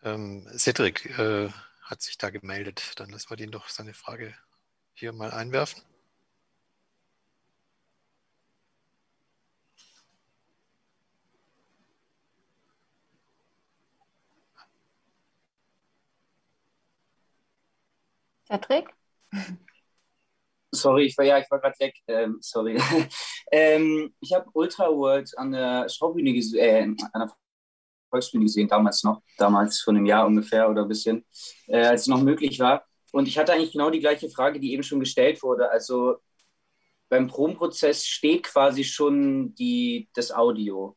Ähm, Cedric äh, hat sich da gemeldet. Dann lassen wir ihn doch seine Frage hier mal einwerfen. Cedric? Sorry, ich war ja, war gerade weg. Ähm, sorry. ähm, ich habe Ultra World an der Schaubühne gesehen, äh, an der Volksbühne gesehen, damals noch, damals vor einem Jahr ungefähr oder ein bisschen, äh, als es noch möglich war. Und ich hatte eigentlich genau die gleiche Frage, die eben schon gestellt wurde. Also beim Probenprozess steht quasi schon die, das Audio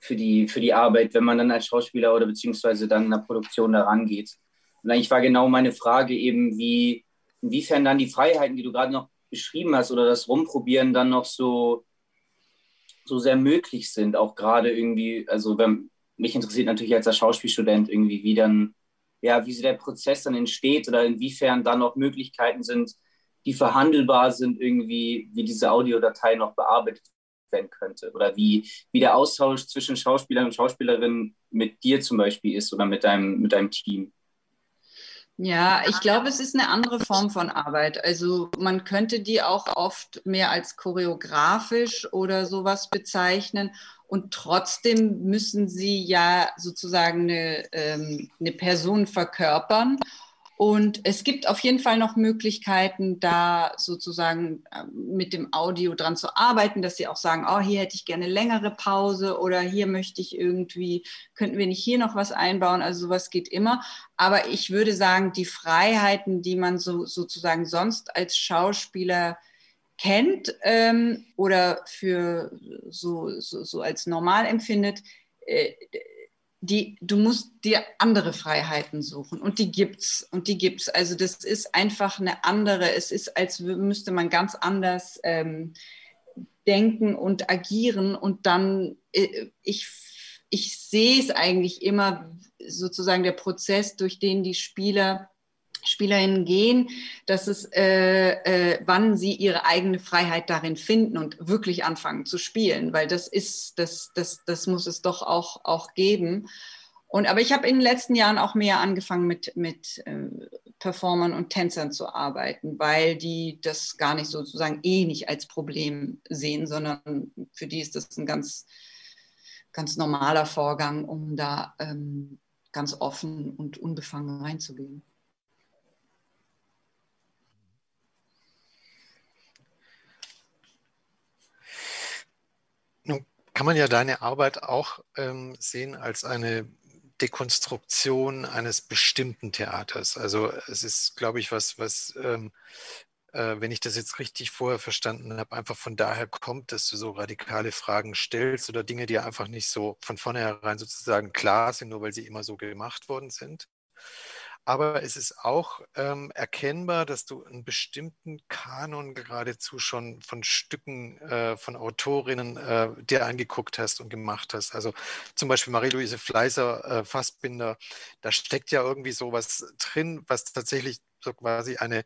für die, für die Arbeit, wenn man dann als Schauspieler oder beziehungsweise dann in der Produktion da rangeht. Und eigentlich war genau meine Frage eben, wie, inwiefern dann die Freiheiten, die du gerade noch beschrieben hast, oder das Rumprobieren dann noch so, so sehr möglich sind, auch gerade irgendwie, also wenn, mich interessiert natürlich als Schauspielstudent irgendwie, wie dann, ja, wie so der Prozess dann entsteht oder inwiefern dann noch Möglichkeiten sind, die verhandelbar sind, irgendwie, wie diese Audiodatei noch bearbeitet werden könnte oder wie, wie der Austausch zwischen Schauspielern und Schauspielerinnen mit dir zum Beispiel ist oder mit deinem, mit deinem Team. Ja, ich glaube, es ist eine andere Form von Arbeit. Also man könnte die auch oft mehr als choreografisch oder sowas bezeichnen. Und trotzdem müssen sie ja sozusagen eine, ähm, eine Person verkörpern. Und es gibt auf jeden Fall noch Möglichkeiten, da sozusagen ähm, mit dem Audio dran zu arbeiten, dass sie auch sagen, oh, hier hätte ich gerne längere Pause oder hier möchte ich irgendwie, könnten wir nicht hier noch was einbauen? Also sowas geht immer. Aber ich würde sagen, die Freiheiten, die man so sozusagen sonst als Schauspieler kennt ähm, oder für so, so, so als normal empfindet, äh, die, du musst dir andere Freiheiten suchen und die gibt's und die gibt's. Also das ist einfach eine andere. Es ist, als müsste man ganz anders ähm, denken und agieren und dann äh, ich ich sehe es eigentlich immer sozusagen der Prozess, durch den die Spieler Spielerinnen gehen, dass es, äh, äh, wann sie ihre eigene Freiheit darin finden und wirklich anfangen zu spielen, weil das ist, das, das, das muss es doch auch, auch geben. Und, aber ich habe in den letzten Jahren auch mehr angefangen mit, mit äh, Performern und Tänzern zu arbeiten, weil die das gar nicht sozusagen eh nicht als Problem sehen, sondern für die ist das ein ganz, ganz normaler Vorgang, um da ähm, ganz offen und unbefangen reinzugehen. Kann man ja deine Arbeit auch ähm, sehen als eine Dekonstruktion eines bestimmten Theaters. Also es ist, glaube ich, was, was ähm, äh, wenn ich das jetzt richtig vorher verstanden habe, einfach von daher kommt, dass du so radikale Fragen stellst oder Dinge, die einfach nicht so von vornherein sozusagen klar sind, nur weil sie immer so gemacht worden sind aber es ist auch ähm, erkennbar, dass du einen bestimmten Kanon geradezu schon von Stücken äh, von Autorinnen äh, dir angeguckt hast und gemacht hast. Also zum Beispiel Marie-Louise Fleißer, äh, Fassbinder, da steckt ja irgendwie sowas drin, was tatsächlich so quasi eine,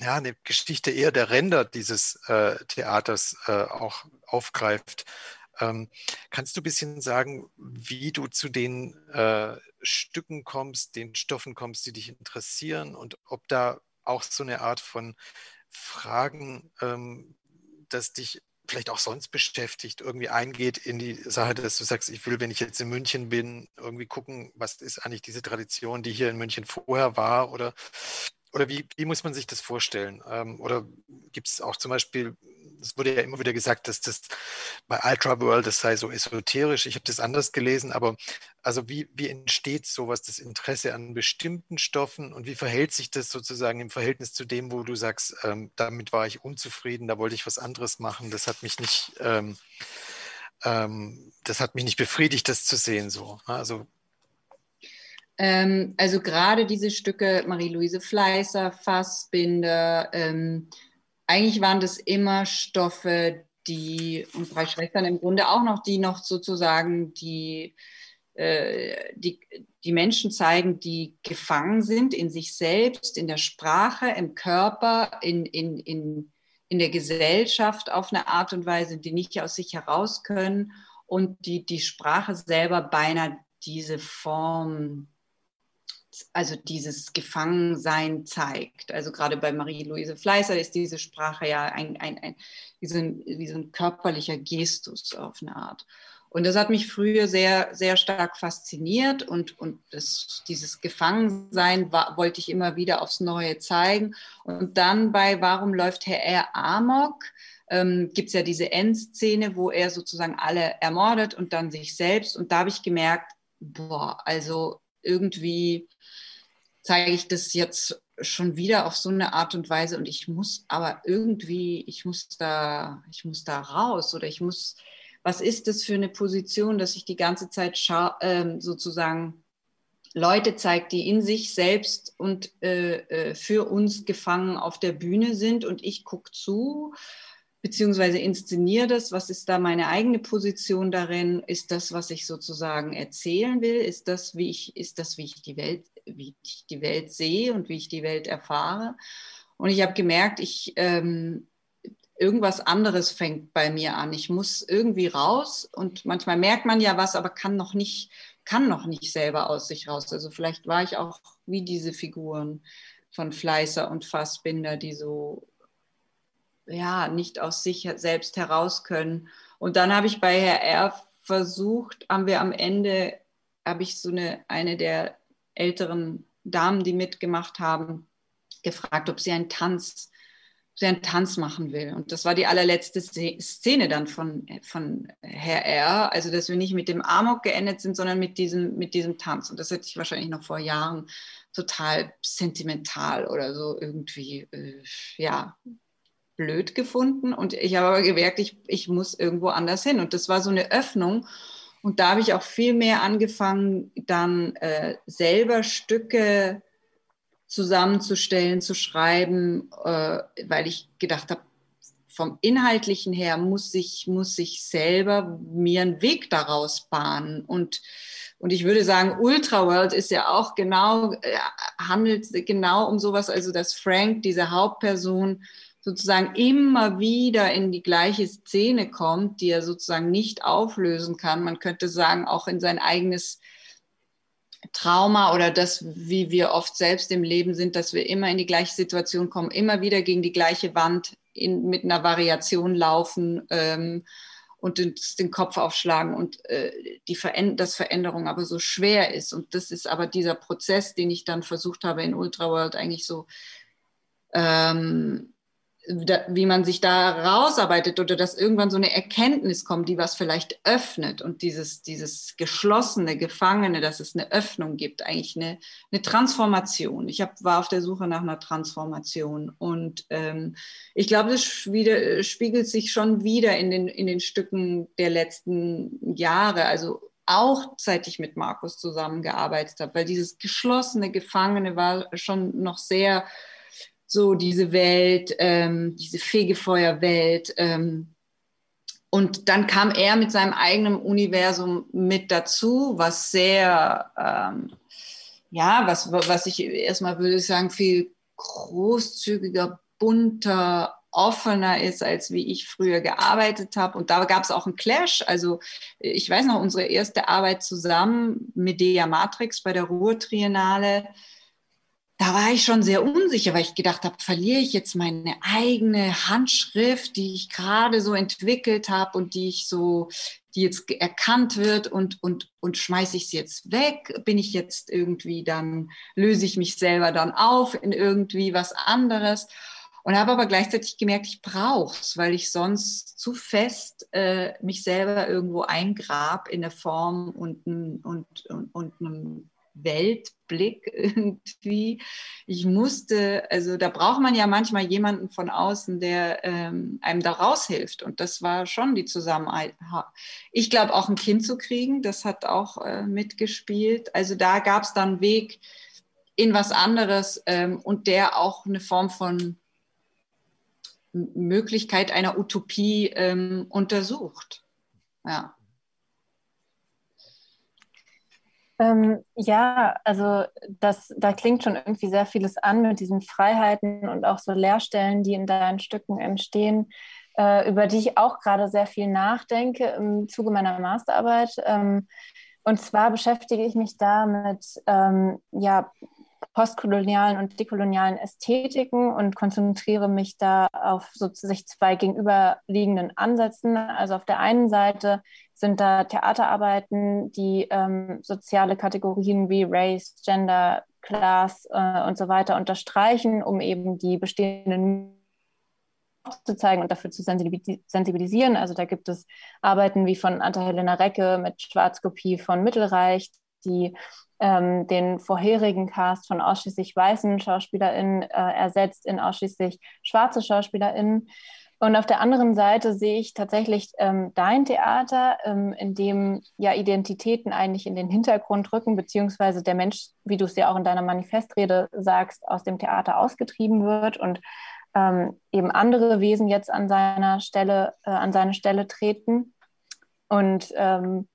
ja, eine Geschichte eher der Ränder dieses äh, Theaters äh, auch aufgreift. Ähm, kannst du ein bisschen sagen, wie du zu den äh, Stücken kommst, den Stoffen kommst, die dich interessieren und ob da auch so eine Art von Fragen, ähm, das dich vielleicht auch sonst beschäftigt, irgendwie eingeht in die Sache, dass du sagst, ich will, wenn ich jetzt in München bin, irgendwie gucken, was ist eigentlich diese Tradition, die hier in München vorher war oder, oder wie, wie muss man sich das vorstellen? Ähm, oder gibt es auch zum Beispiel es wurde ja immer wieder gesagt, dass das bei Ultra World, das sei so esoterisch. Ich habe das anders gelesen, aber also wie, wie entsteht sowas, das Interesse an bestimmten Stoffen und wie verhält sich das sozusagen im Verhältnis zu dem, wo du sagst, ähm, damit war ich unzufrieden, da wollte ich was anderes machen, das hat mich nicht, ähm, ähm, das hat mich nicht befriedigt, das zu sehen so. Ne? Also ähm, also gerade diese Stücke, Marie-Louise Fleißer, Fassbinder, ähm, eigentlich waren das immer Stoffe, die, und drei Schwestern im Grunde auch noch, die noch sozusagen die, äh, die, die Menschen zeigen, die gefangen sind in sich selbst, in der Sprache, im Körper, in, in, in, in der Gesellschaft auf eine Art und Weise, die nicht aus sich heraus können und die die Sprache selber beinahe diese Form also dieses Gefangensein zeigt. Also gerade bei Marie-Louise Fleißer ist diese Sprache ja ein, ein, ein, wie, so ein, wie so ein körperlicher Gestus auf eine Art. Und das hat mich früher sehr, sehr stark fasziniert und, und das, dieses Gefangensein war, wollte ich immer wieder aufs Neue zeigen. Und dann bei Warum läuft Herr R. Amok? Ähm, gibt es ja diese Endszene, wo er sozusagen alle ermordet und dann sich selbst. Und da habe ich gemerkt, boah, also irgendwie zeige ich das jetzt schon wieder auf so eine Art und Weise und ich muss aber irgendwie, ich muss da, ich muss da raus oder ich muss, was ist das für eine Position, dass ich die ganze Zeit äh, sozusagen Leute zeigt, die in sich selbst und äh, äh, für uns gefangen auf der Bühne sind und ich gucke zu beziehungsweise inszeniere das? Was ist da meine eigene Position darin? Ist das, was ich sozusagen erzählen will? Ist das, wie ich, ist das, wie ich die Welt, wie ich die Welt sehe und wie ich die Welt erfahre? Und ich habe gemerkt, ich, ähm, irgendwas anderes fängt bei mir an. Ich muss irgendwie raus und manchmal merkt man ja was, aber kann noch nicht, kann noch nicht selber aus sich raus. Also vielleicht war ich auch wie diese Figuren von Fleißer und Fassbinder, die so ja nicht aus sich selbst heraus können. Und dann habe ich bei Herr R versucht, haben wir am Ende, habe ich so eine, eine der älteren Damen, die mitgemacht haben, gefragt, ob sie einen Tanz sie einen Tanz machen will. Und das war die allerletzte Szene dann von, von Herr R. Also, dass wir nicht mit dem Amok geendet sind, sondern mit diesem, mit diesem Tanz. Und das hätte ich wahrscheinlich noch vor Jahren total sentimental oder so irgendwie, äh, ja, blöd gefunden. Und ich habe aber gemerkt, ich, ich muss irgendwo anders hin. Und das war so eine Öffnung. Und da habe ich auch viel mehr angefangen, dann äh, selber Stücke zusammenzustellen, zu schreiben, äh, weil ich gedacht habe, vom Inhaltlichen her muss ich, muss ich selber mir einen Weg daraus bahnen. Und, und ich würde sagen, Ultraworld ist ja auch genau, äh, handelt genau um sowas, also dass Frank, diese Hauptperson, sozusagen immer wieder in die gleiche Szene kommt, die er sozusagen nicht auflösen kann. Man könnte sagen, auch in sein eigenes Trauma oder das, wie wir oft selbst im Leben sind, dass wir immer in die gleiche Situation kommen, immer wieder gegen die gleiche Wand in, mit einer Variation laufen ähm, und den, den, Kopf aufschlagen und äh, die Veränd dass Veränderung aber so schwer ist. Und das ist aber dieser Prozess, den ich dann versucht habe in Ultraworld eigentlich so ähm, wie man sich da rausarbeitet oder dass irgendwann so eine Erkenntnis kommt, die was vielleicht öffnet und dieses, dieses geschlossene, Gefangene, dass es eine Öffnung gibt, eigentlich eine, eine Transformation. Ich hab, war auf der Suche nach einer Transformation und ähm, ich glaube, das wieder, spiegelt sich schon wieder in den, in den Stücken der letzten Jahre, also auch seit ich mit Markus zusammengearbeitet habe, weil dieses geschlossene, Gefangene war schon noch sehr so diese Welt, ähm, diese Fegefeuerwelt. Ähm, und dann kam er mit seinem eigenen Universum mit dazu, was sehr, ähm, ja, was, was ich erstmal würde sagen, viel großzügiger, bunter, offener ist, als wie ich früher gearbeitet habe. Und da gab es auch einen Clash. Also ich weiß noch, unsere erste Arbeit zusammen, Medea Matrix bei der Ruhr-Triennale, da war ich schon sehr unsicher, weil ich gedacht habe, verliere ich jetzt meine eigene Handschrift, die ich gerade so entwickelt habe und die ich so, die jetzt erkannt wird und, und, und schmeiße ich sie jetzt weg? Bin ich jetzt irgendwie dann, löse ich mich selber dann auf in irgendwie was anderes? Und habe aber gleichzeitig gemerkt, ich brauche es, weil ich sonst zu fest äh, mich selber irgendwo eingrab in der Form und, und, und, und einem Weltblick irgendwie. Ich musste, also da braucht man ja manchmal jemanden von außen, der ähm, einem da raushilft. Und das war schon die Zusammenarbeit. Ich glaube, auch ein Kind zu kriegen, das hat auch äh, mitgespielt. Also da gab es dann einen Weg in was anderes ähm, und der auch eine Form von Möglichkeit einer Utopie ähm, untersucht. Ja. Ähm, ja, also das, da klingt schon irgendwie sehr vieles an mit diesen Freiheiten und auch so Leerstellen, die in deinen Stücken entstehen, äh, über die ich auch gerade sehr viel nachdenke im Zuge meiner Masterarbeit. Ähm, und zwar beschäftige ich mich da mit ähm, ja, postkolonialen und dekolonialen Ästhetiken und konzentriere mich da auf sozusagen zwei gegenüberliegenden Ansätzen. Also auf der einen Seite sind da Theaterarbeiten, die ähm, soziale Kategorien wie Race, Gender, Class äh, und so weiter unterstreichen, um eben die bestehenden zu zeigen und dafür zu sensibilisieren. Also da gibt es Arbeiten wie von Anta-Helena Recke mit Schwarzkopie von Mittelreich, die ähm, den vorherigen Cast von ausschließlich weißen SchauspielerInnen äh, ersetzt in ausschließlich schwarze SchauspielerInnen. Und auf der anderen Seite sehe ich tatsächlich ähm, dein Theater, ähm, in dem ja Identitäten eigentlich in den Hintergrund rücken, beziehungsweise der Mensch, wie du es ja auch in deiner Manifestrede sagst, aus dem Theater ausgetrieben wird und ähm, eben andere Wesen jetzt an seiner Stelle, äh, an seine Stelle treten. Und ähm,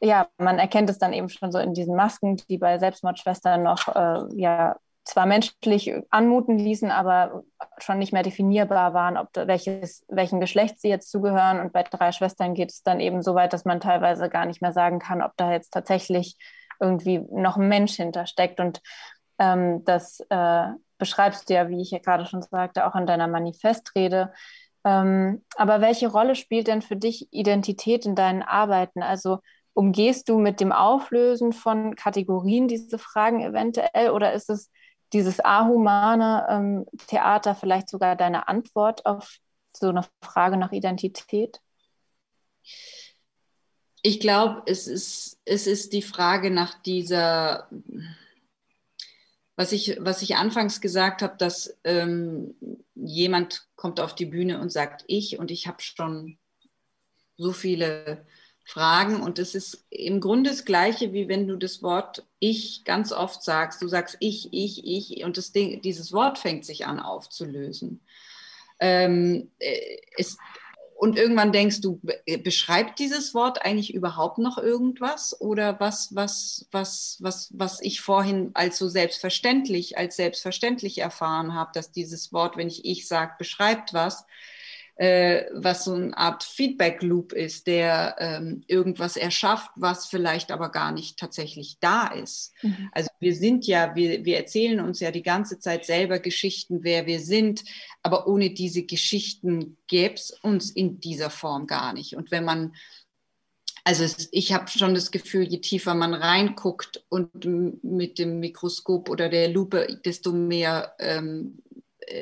ja, man erkennt es dann eben schon so in diesen Masken, die bei Selbstmordschwestern noch äh, ja, zwar menschlich anmuten ließen, aber schon nicht mehr definierbar waren, ob welches, welchen Geschlecht sie jetzt zugehören. Und bei drei Schwestern geht es dann eben so weit, dass man teilweise gar nicht mehr sagen kann, ob da jetzt tatsächlich irgendwie noch ein Mensch hintersteckt. Und ähm, das äh, beschreibst du ja, wie ich ja gerade schon sagte, auch in deiner Manifestrede. Ähm, aber welche Rolle spielt denn für dich Identität in deinen Arbeiten? Also umgehst du mit dem Auflösen von Kategorien diese Fragen eventuell oder ist es dieses ahumane ähm, Theater vielleicht sogar deine Antwort auf so eine Frage nach Identität? Ich glaube, es ist, es ist die Frage nach dieser, was ich, was ich anfangs gesagt habe, dass ähm, jemand kommt auf die Bühne und sagt ich und ich habe schon so viele Fragen und es ist im Grunde das Gleiche, wie wenn du das Wort ich ganz oft sagst. Du sagst ich, ich, ich und das Ding, dieses Wort fängt sich an aufzulösen. Ähm, äh, es, und irgendwann denkst du, beschreibt dieses Wort eigentlich überhaupt noch irgendwas oder was, was, was, was, was ich vorhin als so selbstverständlich, als selbstverständlich erfahren habe, dass dieses Wort, wenn ich ich sage, beschreibt was, äh, was so eine Art Feedback-Loop ist, der ähm, irgendwas erschafft, was vielleicht aber gar nicht tatsächlich da ist. Mhm. Also wir sind ja, wir, wir erzählen uns ja die ganze Zeit selber Geschichten, wer wir sind, aber ohne diese Geschichten gäbe es uns in dieser Form gar nicht. Und wenn man also ich habe schon das Gefühl, je tiefer man reinguckt und mit dem Mikroskop oder der Lupe, desto mehr ähm,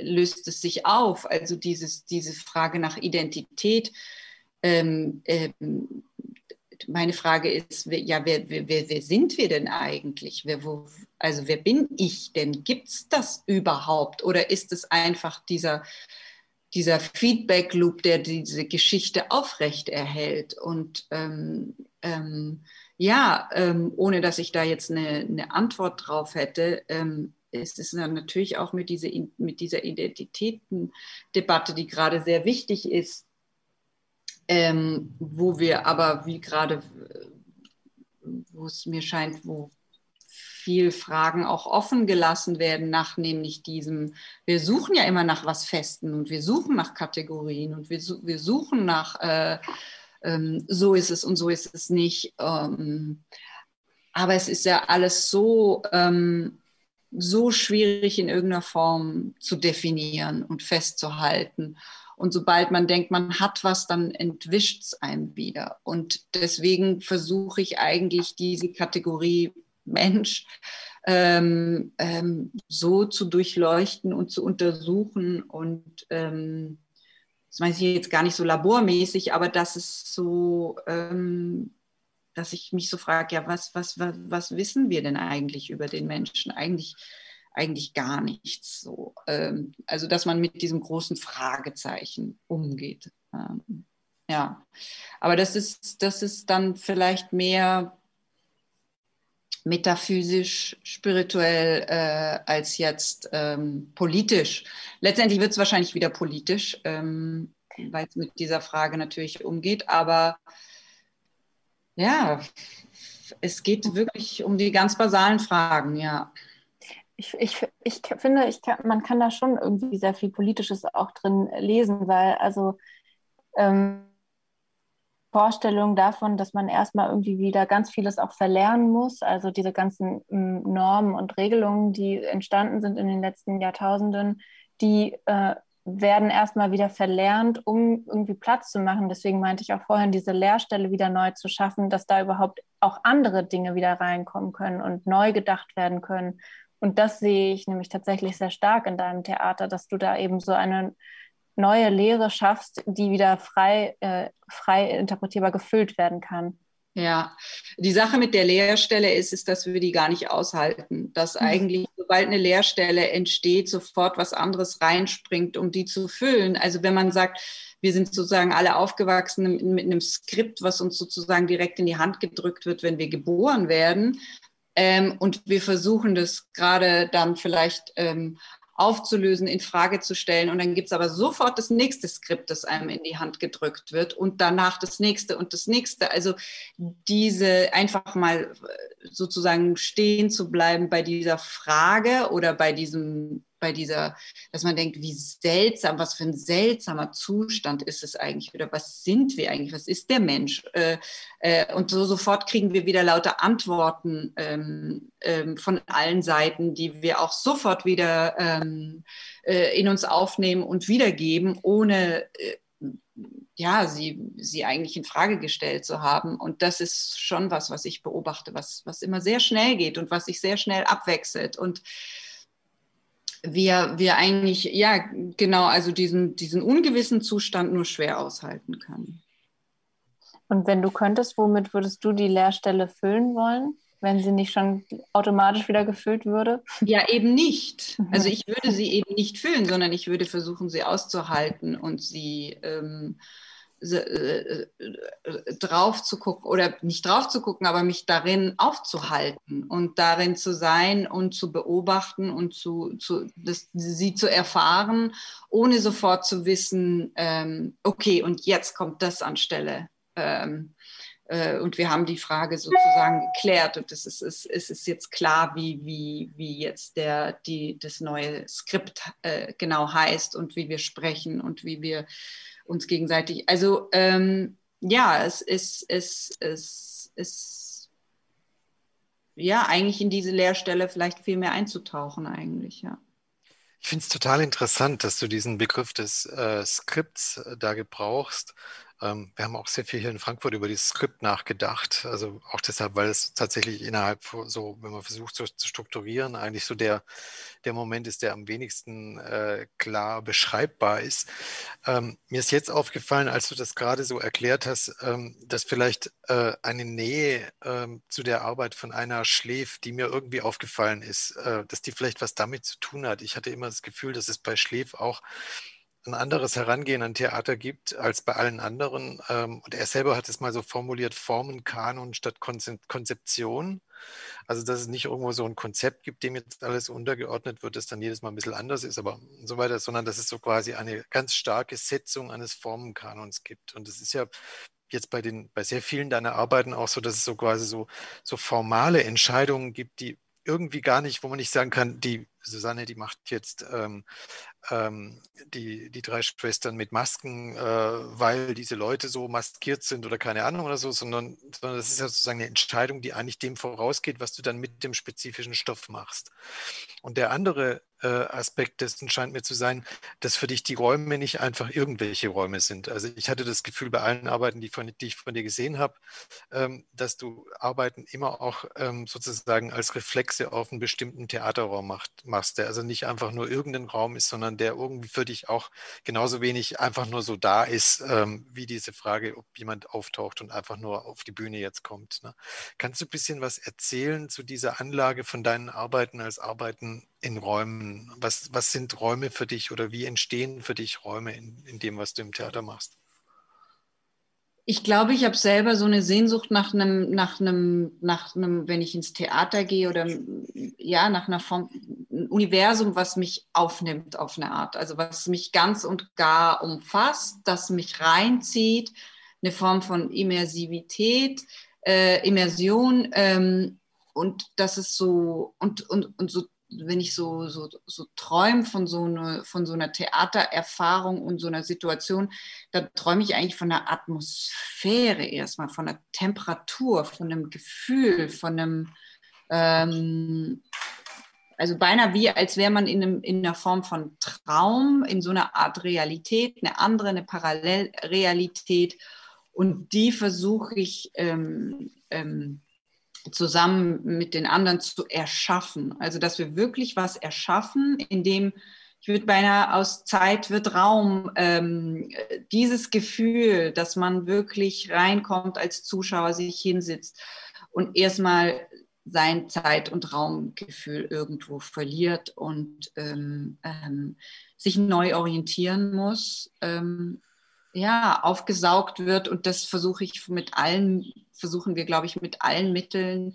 löst es sich auf. Also dieses, diese Frage nach Identität. Ähm, ähm, meine Frage ist, ja, wer, wer, wer sind wir denn eigentlich? Wer, wo, also wer bin ich denn? Gibt es das überhaupt? Oder ist es einfach dieser, dieser Feedback-Loop, der diese Geschichte aufrecht erhält? Und ähm, ähm, ja, ähm, ohne dass ich da jetzt eine, eine Antwort drauf hätte, ist es dann natürlich auch mit dieser, mit dieser Identitätendebatte, die gerade sehr wichtig ist, ähm, wo wir aber, wie gerade, wo es mir scheint, wo viel Fragen auch offen gelassen werden nach nämlich diesem, wir suchen ja immer nach was Festen und wir suchen nach Kategorien und wir, wir suchen nach, äh, ähm, so ist es und so ist es nicht. Ähm, aber es ist ja alles so ähm, so schwierig in irgendeiner Form zu definieren und festzuhalten. Und sobald man denkt, man hat was, dann entwischt es einem wieder. Und deswegen versuche ich eigentlich diese Kategorie Mensch ähm, ähm, so zu durchleuchten und zu untersuchen. Und ähm, das meine ich jetzt gar nicht so labormäßig, aber das ist so ähm, dass ich mich so frage, ja, was, was, was, was wissen wir denn eigentlich über den Menschen? Eigentlich, eigentlich gar nichts so. Ähm, also, dass man mit diesem großen Fragezeichen umgeht. Ähm, ja, aber das ist, das ist dann vielleicht mehr metaphysisch, spirituell äh, als jetzt ähm, politisch. Letztendlich wird es wahrscheinlich wieder politisch, ähm, weil es mit dieser Frage natürlich umgeht, aber ja, es geht wirklich um die ganz basalen Fragen, ja. Ich, ich, ich finde, ich kann, man kann da schon irgendwie sehr viel Politisches auch drin lesen, weil also ähm, Vorstellung davon, dass man erstmal irgendwie wieder ganz vieles auch verlernen muss, also diese ganzen ähm, Normen und Regelungen, die entstanden sind in den letzten Jahrtausenden, die äh, werden erstmal wieder verlernt, um irgendwie Platz zu machen. Deswegen meinte ich auch vorhin, diese Leerstelle wieder neu zu schaffen, dass da überhaupt auch andere Dinge wieder reinkommen können und neu gedacht werden können. Und das sehe ich nämlich tatsächlich sehr stark in deinem Theater, dass du da eben so eine neue Lehre schaffst, die wieder frei, äh, frei interpretierbar gefüllt werden kann. Ja, die Sache mit der Leerstelle ist, ist, dass wir die gar nicht aushalten. Dass mhm. eigentlich, sobald eine Leerstelle entsteht, sofort was anderes reinspringt, um die zu füllen. Also wenn man sagt, wir sind sozusagen alle aufgewachsen mit einem Skript, was uns sozusagen direkt in die Hand gedrückt wird, wenn wir geboren werden. Ähm, und wir versuchen das gerade dann vielleicht ähm, aufzulösen, in Frage zu stellen. Und dann gibt es aber sofort das nächste Skript, das einem in die Hand gedrückt wird und danach das nächste und das nächste. Also diese einfach mal sozusagen stehen zu bleiben bei dieser Frage oder bei diesem bei dieser, dass man denkt, wie seltsam, was für ein seltsamer Zustand ist es eigentlich oder was sind wir eigentlich, was ist der Mensch? Äh, äh, und so sofort kriegen wir wieder lauter Antworten ähm, ähm, von allen Seiten, die wir auch sofort wieder ähm, äh, in uns aufnehmen und wiedergeben, ohne äh, ja, sie, sie eigentlich in Frage gestellt zu haben. Und das ist schon was, was ich beobachte, was, was immer sehr schnell geht und was sich sehr schnell abwechselt. Und wir, wir eigentlich, ja, genau, also diesen, diesen ungewissen Zustand nur schwer aushalten können. Und wenn du könntest, womit würdest du die Leerstelle füllen wollen, wenn sie nicht schon automatisch wieder gefüllt würde? Ja, eben nicht. Mhm. Also ich würde sie eben nicht füllen, sondern ich würde versuchen, sie auszuhalten und sie ähm, äh, äh, drauf zu gucken oder nicht drauf zu gucken, aber mich darin aufzuhalten und darin zu sein und zu beobachten und zu, zu das, sie zu erfahren, ohne sofort zu wissen, ähm, okay, und jetzt kommt das anstelle. Ähm, äh, und wir haben die Frage sozusagen geklärt und es ist, es, es ist jetzt klar, wie, wie, wie jetzt der, die, das neue Skript äh, genau heißt und wie wir sprechen und wie wir uns gegenseitig. Also ähm, ja, es ist, es, es, es, ja, eigentlich in diese Leerstelle vielleicht viel mehr einzutauchen, eigentlich, ja. Ich finde es total interessant, dass du diesen Begriff des äh, Skripts äh, da gebrauchst. Ähm, wir haben auch sehr viel hier in Frankfurt über dieses Skript nachgedacht. Also auch deshalb, weil es tatsächlich innerhalb so, wenn man versucht so zu strukturieren, eigentlich so der, der Moment ist, der am wenigsten äh, klar beschreibbar ist. Ähm, mir ist jetzt aufgefallen, als du das gerade so erklärt hast, ähm, dass vielleicht äh, eine Nähe ähm, zu der Arbeit von einer Schläf, die mir irgendwie aufgefallen ist, äh, dass die vielleicht was damit zu tun hat. Ich hatte immer das Gefühl, dass es bei Schläf auch ein anderes Herangehen an Theater gibt als bei allen anderen. Ähm, und er selber hat es mal so formuliert, Formenkanon statt Konzeption. Also, dass es nicht irgendwo so ein Konzept gibt, dem jetzt alles untergeordnet wird, das dann jedes Mal ein bisschen anders ist, aber so weiter, sondern dass es so quasi eine ganz starke Setzung eines Formenkanons gibt. Und das ist ja jetzt bei den, bei sehr vielen deiner Arbeiten auch so, dass es so quasi so, so formale Entscheidungen gibt, die irgendwie gar nicht, wo man nicht sagen kann, die Susanne, die macht jetzt ähm, ähm, die, die drei Schwestern mit Masken, äh, weil diese Leute so maskiert sind oder keine Ahnung oder so, sondern, sondern das ist ja sozusagen eine Entscheidung, die eigentlich dem vorausgeht, was du dann mit dem spezifischen Stoff machst. Und der andere Aspekt dessen scheint mir zu sein, dass für dich die Räume nicht einfach irgendwelche Räume sind. Also ich hatte das Gefühl bei allen Arbeiten, die, von, die ich von dir gesehen habe, ähm, dass du Arbeiten immer auch ähm, sozusagen als Reflexe auf einen bestimmten Theaterraum macht, machst, der also nicht einfach nur irgendein Raum ist, sondern der irgendwie für dich auch genauso wenig einfach nur so da ist, ähm, wie diese Frage, ob jemand auftaucht und einfach nur auf die Bühne jetzt kommt. Ne? Kannst du ein bisschen was erzählen zu dieser Anlage von deinen Arbeiten als Arbeiten in Räumen? Was, was sind Räume für dich oder wie entstehen für dich Räume in, in dem, was du im Theater machst? Ich glaube, ich habe selber so eine Sehnsucht nach einem, nach einem, nach einem, wenn ich ins Theater gehe oder ja, nach einer Form, ein Universum, was mich aufnimmt auf eine Art. Also was mich ganz und gar umfasst, das mich reinzieht, eine Form von Immersivität, äh, Immersion ähm, und das ist so und, und, und so wenn ich so, so, so träume von so, eine, von so einer Theatererfahrung und so einer Situation, da träume ich eigentlich von einer Atmosphäre erstmal, von einer Temperatur, von einem Gefühl, von einem, ähm, also beinahe wie, als wäre man in, einem, in einer Form von Traum, in so einer Art Realität, eine andere, eine Parallelrealität. Und die versuche ich ähm, ähm, zusammen mit den anderen zu erschaffen. Also dass wir wirklich was erschaffen, in dem ich würde beinahe aus Zeit wird Raum ähm, dieses Gefühl, dass man wirklich reinkommt als Zuschauer, sich hinsitzt und erstmal sein Zeit- und Raumgefühl irgendwo verliert und ähm, ähm, sich neu orientieren muss, ähm, ja, aufgesaugt wird. Und das versuche ich mit allen versuchen wir, glaube ich, mit allen Mitteln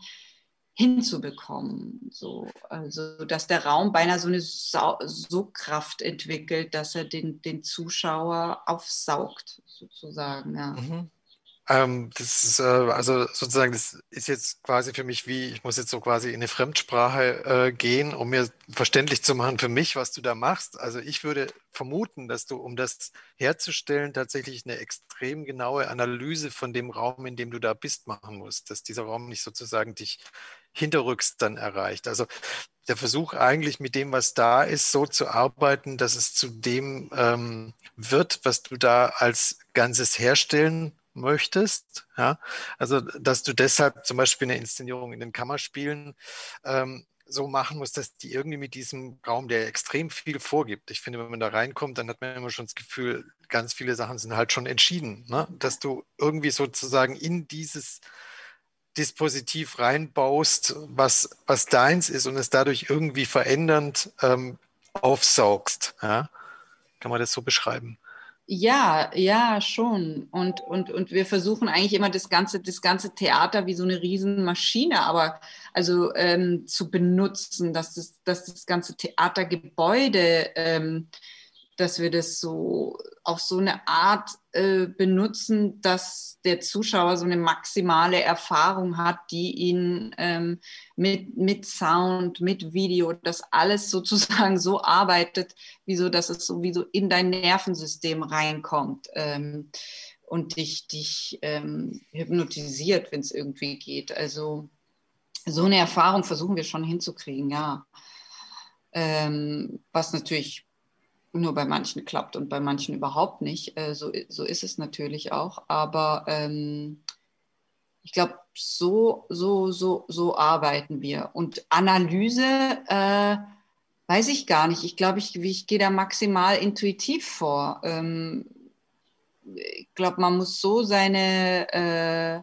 hinzubekommen. So, also, dass der Raum beinahe so eine Sau Sogkraft entwickelt, dass er den, den Zuschauer aufsaugt, sozusagen. Ja. Mhm. Ähm, das ist, äh, also sozusagen, das ist jetzt quasi für mich wie, ich muss jetzt so quasi in eine Fremdsprache äh, gehen, um mir verständlich zu machen für mich, was du da machst. Also ich würde vermuten, dass du, um das herzustellen, tatsächlich eine extrem genaue Analyse von dem Raum, in dem du da bist, machen musst, dass dieser Raum nicht sozusagen dich hinterrücks dann erreicht. Also der Versuch eigentlich mit dem, was da ist, so zu arbeiten, dass es zu dem ähm, wird, was du da als Ganzes herstellen möchtest. Ja? Also, dass du deshalb zum Beispiel eine Inszenierung in den Kammerspielen ähm, so machen musst, dass die irgendwie mit diesem Raum, der extrem viel vorgibt. Ich finde, wenn man da reinkommt, dann hat man immer schon das Gefühl, ganz viele Sachen sind halt schon entschieden, ne? dass du irgendwie sozusagen in dieses Dispositiv reinbaust, was, was deins ist und es dadurch irgendwie verändernd ähm, aufsaugst. Ja? Kann man das so beschreiben? Ja, ja, schon. Und, und, und wir versuchen eigentlich immer das ganze, das ganze Theater wie so eine Riesenmaschine, aber also ähm, zu benutzen, dass das, dass das ganze Theatergebäude ähm, dass wir das so auf so eine Art äh, benutzen, dass der Zuschauer so eine maximale Erfahrung hat, die ihn ähm, mit, mit Sound, mit Video, das alles sozusagen so arbeitet, wie so, dass es sowieso in dein Nervensystem reinkommt ähm, und dich, dich ähm, hypnotisiert, wenn es irgendwie geht. Also so eine Erfahrung versuchen wir schon hinzukriegen, ja. Ähm, was natürlich nur bei manchen klappt und bei manchen überhaupt nicht. Äh, so, so ist es natürlich auch. Aber ähm, ich glaube, so, so, so, so arbeiten wir. Und Analyse äh, weiß ich gar nicht. Ich glaube, ich, ich gehe da maximal intuitiv vor. Ähm, ich glaube, man muss so seine äh,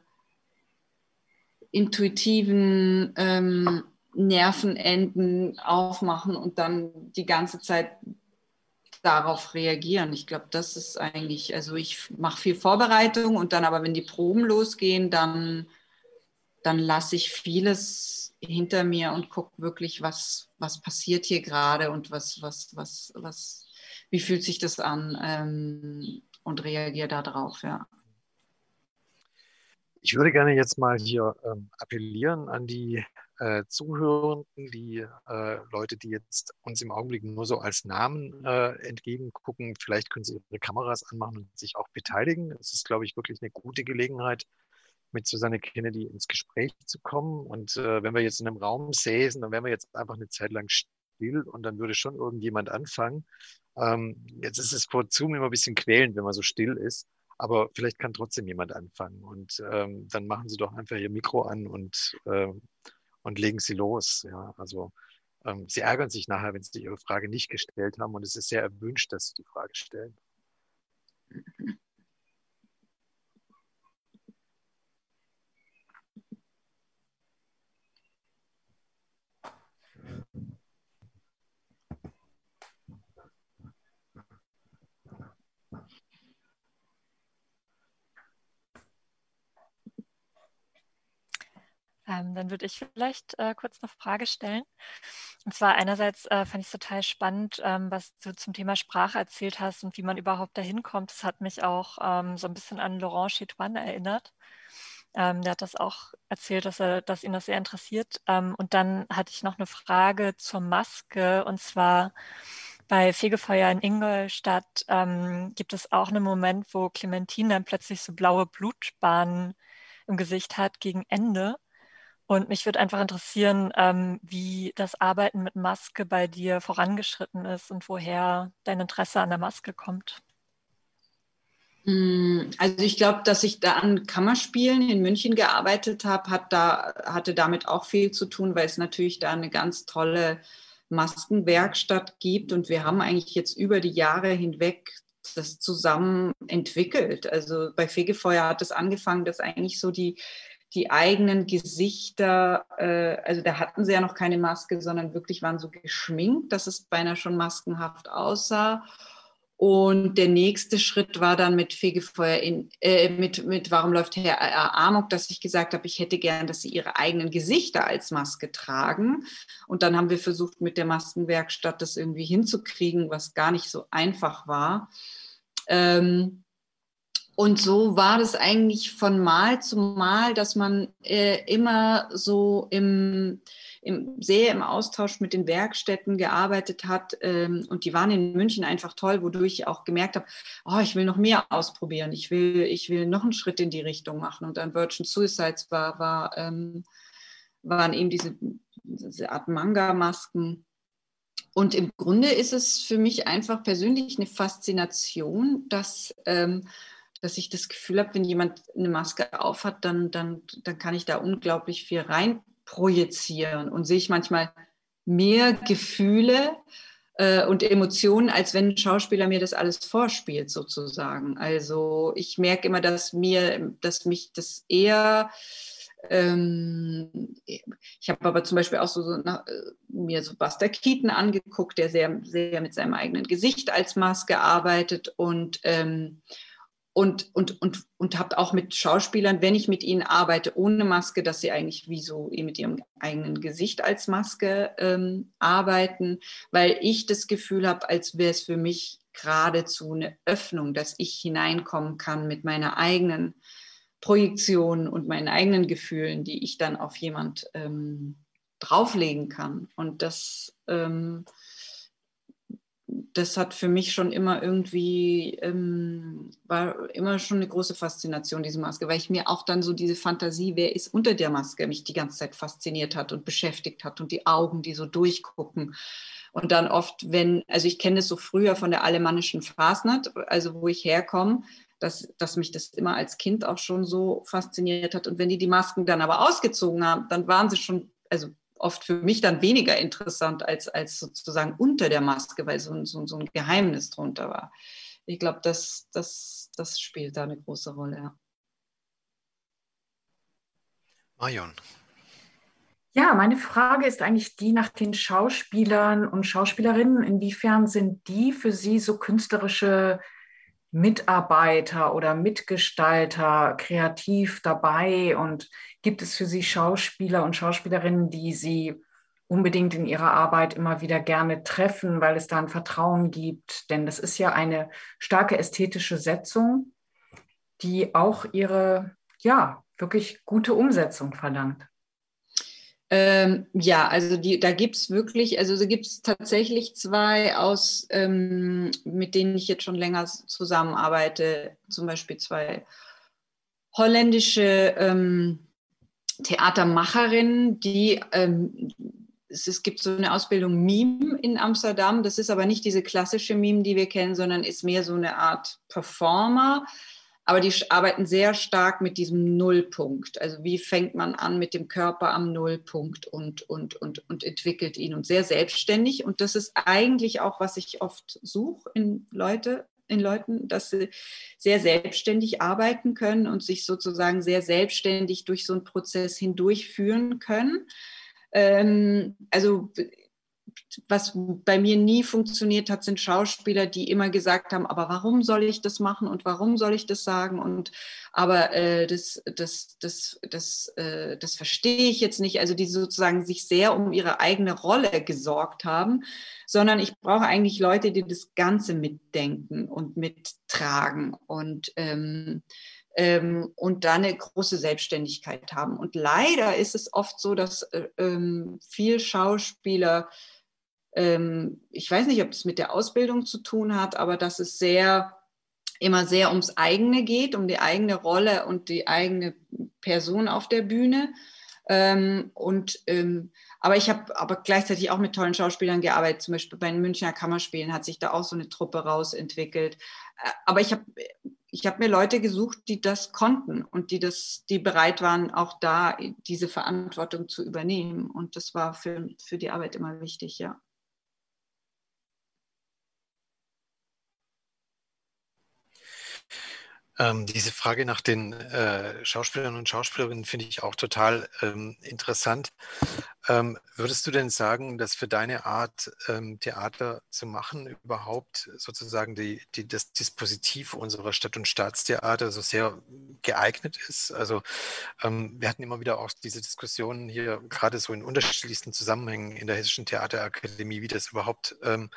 intuitiven ähm, Nervenenden aufmachen und dann die ganze Zeit darauf reagieren. Ich glaube, das ist eigentlich, also ich mache viel Vorbereitung und dann aber, wenn die Proben losgehen, dann, dann lasse ich vieles hinter mir und gucke wirklich, was, was passiert hier gerade und was, was, was, was, wie fühlt sich das an ähm, und reagiere darauf, ja. Ich würde gerne jetzt mal hier ähm, appellieren an die äh, Zuhörenden, die äh, Leute, die jetzt uns im Augenblick nur so als Namen äh, entgegengucken. Vielleicht können sie ihre Kameras anmachen und sich auch beteiligen. Es ist, glaube ich, wirklich eine gute Gelegenheit, mit Susanne Kennedy ins Gespräch zu kommen. Und äh, wenn wir jetzt in einem Raum säßen, dann wären wir jetzt einfach eine Zeit lang still und dann würde schon irgendjemand anfangen. Ähm, jetzt ist es vor Zoom immer ein bisschen quälend, wenn man so still ist aber vielleicht kann trotzdem jemand anfangen. Und ähm, dann machen Sie doch einfach Ihr Mikro an und, äh, und legen Sie los. Ja, also ähm, Sie ärgern sich nachher, wenn Sie Ihre Frage nicht gestellt haben. Und es ist sehr erwünscht, dass Sie die Frage stellen. Ähm, dann würde ich vielleicht äh, kurz eine Frage stellen. Und zwar einerseits äh, fand ich es total spannend, ähm, was du zum Thema Sprache erzählt hast und wie man überhaupt dahin kommt. Das hat mich auch ähm, so ein bisschen an Laurent Chitoine erinnert. Ähm, der hat das auch erzählt, dass, er, dass ihn das sehr interessiert. Ähm, und dann hatte ich noch eine Frage zur Maske. Und zwar bei Fegefeuer in Ingolstadt ähm, gibt es auch einen Moment, wo Clementine dann plötzlich so blaue Blutbahnen im Gesicht hat gegen Ende. Und mich würde einfach interessieren, ähm, wie das Arbeiten mit Maske bei dir vorangeschritten ist und woher dein Interesse an der Maske kommt. Hm, also ich glaube, dass ich da an Kammerspielen in München gearbeitet habe, hat da, hatte damit auch viel zu tun, weil es natürlich da eine ganz tolle Maskenwerkstatt gibt und wir haben eigentlich jetzt über die Jahre hinweg das zusammen entwickelt. Also bei Fegefeuer hat es angefangen, dass eigentlich so die die eigenen Gesichter, äh, also da hatten sie ja noch keine Maske, sondern wirklich waren so geschminkt, dass es beinahe schon maskenhaft aussah. Und der nächste Schritt war dann mit Fegefeuer in, äh, mit, mit Warum läuft Herr Amok, dass ich gesagt habe, ich hätte gern, dass sie ihre eigenen Gesichter als Maske tragen. Und dann haben wir versucht, mit der Maskenwerkstatt das irgendwie hinzukriegen, was gar nicht so einfach war. Ähm, und so war das eigentlich von Mal zu Mal, dass man äh, immer so im, im, sehr im Austausch mit den Werkstätten gearbeitet hat. Ähm, und die waren in München einfach toll, wodurch ich auch gemerkt habe, oh, ich will noch mehr ausprobieren. Ich will, ich will noch einen Schritt in die Richtung machen. Und dann Virgin Suicides war, war, ähm, waren eben diese, diese Art Manga-Masken. Und im Grunde ist es für mich einfach persönlich eine Faszination, dass ähm, dass ich das Gefühl habe, wenn jemand eine Maske aufhat, dann, dann, dann kann ich da unglaublich viel rein projizieren und sehe ich manchmal mehr Gefühle äh, und Emotionen, als wenn ein Schauspieler mir das alles vorspielt, sozusagen. Also ich merke immer, dass mir, dass mich das eher ähm, ich habe aber zum Beispiel auch so, so na, äh, mir so Buster Keaton angeguckt, der sehr, sehr mit seinem eigenen Gesicht als Maske arbeitet und ähm, und, und, und, und habe auch mit Schauspielern, wenn ich mit ihnen arbeite, ohne Maske, dass sie eigentlich wie so mit ihrem eigenen Gesicht als Maske ähm, arbeiten, weil ich das Gefühl habe, als wäre es für mich geradezu eine Öffnung, dass ich hineinkommen kann mit meiner eigenen Projektion und meinen eigenen Gefühlen, die ich dann auf jemand ähm, drauflegen kann. Und das ähm, das hat für mich schon immer irgendwie, ähm, war immer schon eine große Faszination, diese Maske, weil ich mir auch dann so diese Fantasie, wer ist unter der Maske, mich die ganze Zeit fasziniert hat und beschäftigt hat und die Augen, die so durchgucken. Und dann oft, wenn, also ich kenne es so früher von der alemannischen Fasnacht, also wo ich herkomme, dass, dass mich das immer als Kind auch schon so fasziniert hat. Und wenn die die Masken dann aber ausgezogen haben, dann waren sie schon, also oft für mich dann weniger interessant als, als sozusagen unter der Maske, weil so, so, so ein Geheimnis drunter war. Ich glaube, das, das, das spielt da eine große Rolle. Ja. Marion. Ja, meine Frage ist eigentlich die nach den Schauspielern und Schauspielerinnen. Inwiefern sind die für Sie so künstlerische Mitarbeiter oder Mitgestalter kreativ dabei und gibt es für Sie Schauspieler und Schauspielerinnen, die Sie unbedingt in Ihrer Arbeit immer wieder gerne treffen, weil es da ein Vertrauen gibt? Denn das ist ja eine starke ästhetische Setzung, die auch ihre, ja, wirklich gute Umsetzung verlangt. Ähm, ja, also die, da gibt es wirklich, also da gibt es tatsächlich zwei aus, ähm, mit denen ich jetzt schon länger zusammenarbeite, zum Beispiel zwei holländische ähm, Theatermacherinnen, die ähm, es, es, gibt so eine Ausbildung Mime in Amsterdam. Das ist aber nicht diese klassische Mime, die wir kennen, sondern ist mehr so eine Art Performer aber die arbeiten sehr stark mit diesem Nullpunkt. Also wie fängt man an mit dem Körper am Nullpunkt und, und, und, und entwickelt ihn und sehr selbstständig. Und das ist eigentlich auch, was ich oft suche in Leute, in Leuten, dass sie sehr selbstständig arbeiten können und sich sozusagen sehr selbstständig durch so einen Prozess hindurchführen können. Ähm, also was bei mir nie funktioniert hat, sind Schauspieler, die immer gesagt haben, aber warum soll ich das machen und warum soll ich das sagen? Und aber äh, das, das, das, das, äh, das verstehe ich jetzt nicht. Also die sozusagen sich sehr um ihre eigene Rolle gesorgt haben, sondern ich brauche eigentlich Leute, die das Ganze mitdenken und mittragen und ähm, ähm, und da eine große Selbstständigkeit haben. Und leider ist es oft so, dass äh, ähm, viel Schauspieler ich weiß nicht, ob es mit der Ausbildung zu tun hat, aber dass es sehr immer sehr ums eigene geht, um die eigene Rolle und die eigene Person auf der Bühne. Ähm, und ähm, aber ich habe aber gleichzeitig auch mit tollen Schauspielern gearbeitet. Zum Beispiel bei den Münchner Kammerspielen hat sich da auch so eine Truppe rausentwickelt. Aber ich habe ich habe mir Leute gesucht, die das konnten und die das, die bereit waren, auch da diese Verantwortung zu übernehmen. Und das war für, für die Arbeit immer wichtig, ja. Ähm, diese Frage nach den äh, Schauspielern und Schauspielerinnen finde ich auch total ähm, interessant. Ähm, würdest du denn sagen, dass für deine Art, ähm, Theater zu machen, überhaupt sozusagen die, die, das Dispositiv unserer Stadt- und Staatstheater so sehr geeignet ist? Also ähm, wir hatten immer wieder auch diese Diskussionen hier, gerade so in unterschiedlichsten Zusammenhängen in der Hessischen Theaterakademie, wie das überhaupt ähm,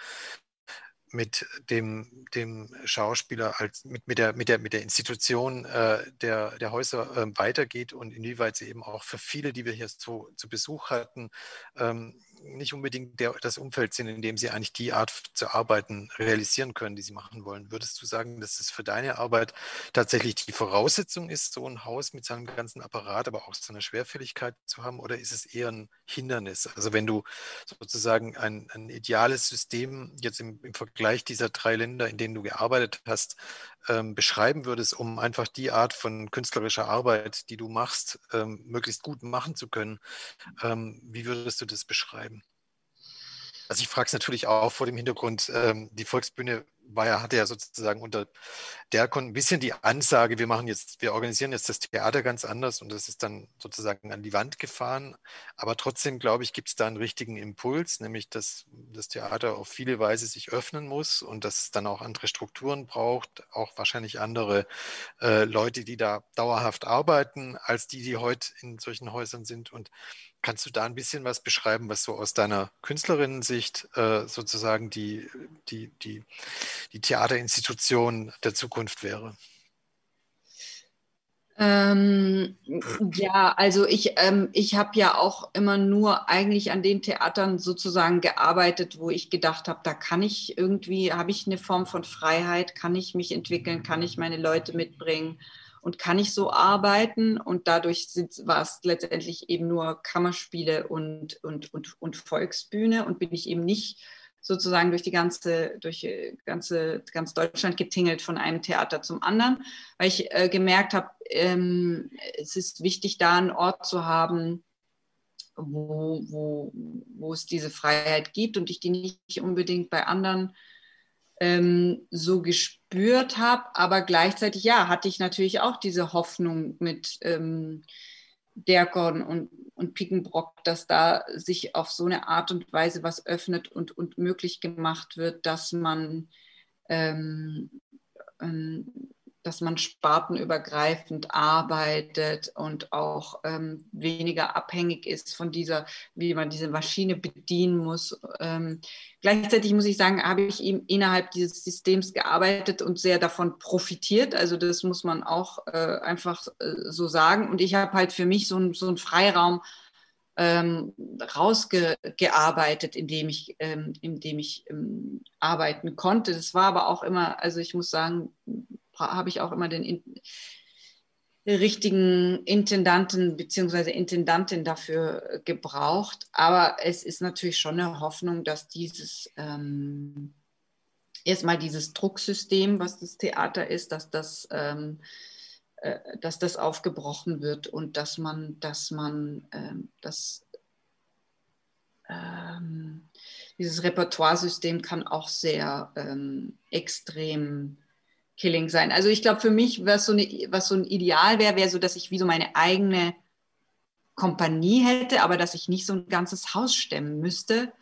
mit dem, dem Schauspieler als mit, mit, der, mit, der, mit der Institution äh, der, der Häuser äh, weitergeht und inwieweit sie eben auch für viele, die wir hier zu, zu Besuch hatten, ähm, nicht unbedingt der, das Umfeld sind, in dem sie eigentlich die Art zu arbeiten realisieren können, die sie machen wollen. Würdest du sagen, dass es für deine Arbeit tatsächlich die Voraussetzung ist, so ein Haus mit seinem ganzen Apparat, aber auch seiner Schwerfälligkeit zu haben, oder ist es eher ein Hindernis? Also wenn du sozusagen ein, ein ideales System jetzt im, im Vergleich dieser drei Länder, in denen du gearbeitet hast, ähm, beschreiben würdest, um einfach die Art von künstlerischer Arbeit, die du machst, ähm, möglichst gut machen zu können, ähm, wie würdest du das beschreiben? Also ich frage es natürlich auch vor dem Hintergrund, ähm, die Volksbühne war ja, hatte ja sozusagen unter der ein bisschen die Ansage, wir machen jetzt, wir organisieren jetzt das Theater ganz anders und das ist dann sozusagen an die Wand gefahren. Aber trotzdem, glaube ich, gibt es da einen richtigen Impuls, nämlich dass das Theater auf viele Weise sich öffnen muss und dass es dann auch andere Strukturen braucht, auch wahrscheinlich andere äh, Leute, die da dauerhaft arbeiten, als die, die heute in solchen Häusern sind. Und Kannst du da ein bisschen was beschreiben, was so aus deiner Künstlerinnensicht äh, sozusagen die, die, die, die Theaterinstitution der Zukunft wäre? Ähm, ja, also ich, ähm, ich habe ja auch immer nur eigentlich an den Theatern sozusagen gearbeitet, wo ich gedacht habe, da kann ich irgendwie, habe ich eine Form von Freiheit, kann ich mich entwickeln, kann ich meine Leute mitbringen und kann ich so arbeiten. Und dadurch war es letztendlich eben nur Kammerspiele und, und, und, und Volksbühne und bin ich eben nicht sozusagen durch die ganze, durch äh, ganze, ganz Deutschland getingelt von einem Theater zum anderen, weil ich äh, gemerkt habe, ähm, es ist wichtig, da einen Ort zu haben, wo, wo, wo es diese Freiheit gibt und ich die nicht unbedingt bei anderen ähm, so gespürt habe. Aber gleichzeitig, ja, hatte ich natürlich auch diese Hoffnung mit ähm, Derkorn und, und Pickenbrock, dass da sich auf so eine Art und Weise was öffnet und, und möglich gemacht wird, dass man ähm, ähm dass man spartenübergreifend arbeitet und auch ähm, weniger abhängig ist von dieser, wie man diese Maschine bedienen muss. Ähm, gleichzeitig muss ich sagen, habe ich eben innerhalb dieses Systems gearbeitet und sehr davon profitiert. Also das muss man auch äh, einfach äh, so sagen. Und ich habe halt für mich so, so einen Freiraum ähm, rausgearbeitet, indem ich, ähm, indem ich ähm, arbeiten konnte. Das war aber auch immer, also ich muss sagen, habe ich auch immer den richtigen Intendanten bzw. Intendantin dafür gebraucht. Aber es ist natürlich schon eine Hoffnung, dass dieses ähm, erstmal dieses Drucksystem, was das Theater ist, dass das, ähm, äh, dass das aufgebrochen wird und dass man, dass man ähm, das ähm, dieses Repertoiresystem kann auch sehr ähm, extrem Killing sein. Also ich glaube, für mich, was so, eine, was so ein Ideal wäre, wäre so, dass ich wie so meine eigene Kompanie hätte, aber dass ich nicht so ein ganzes Haus stemmen müsste,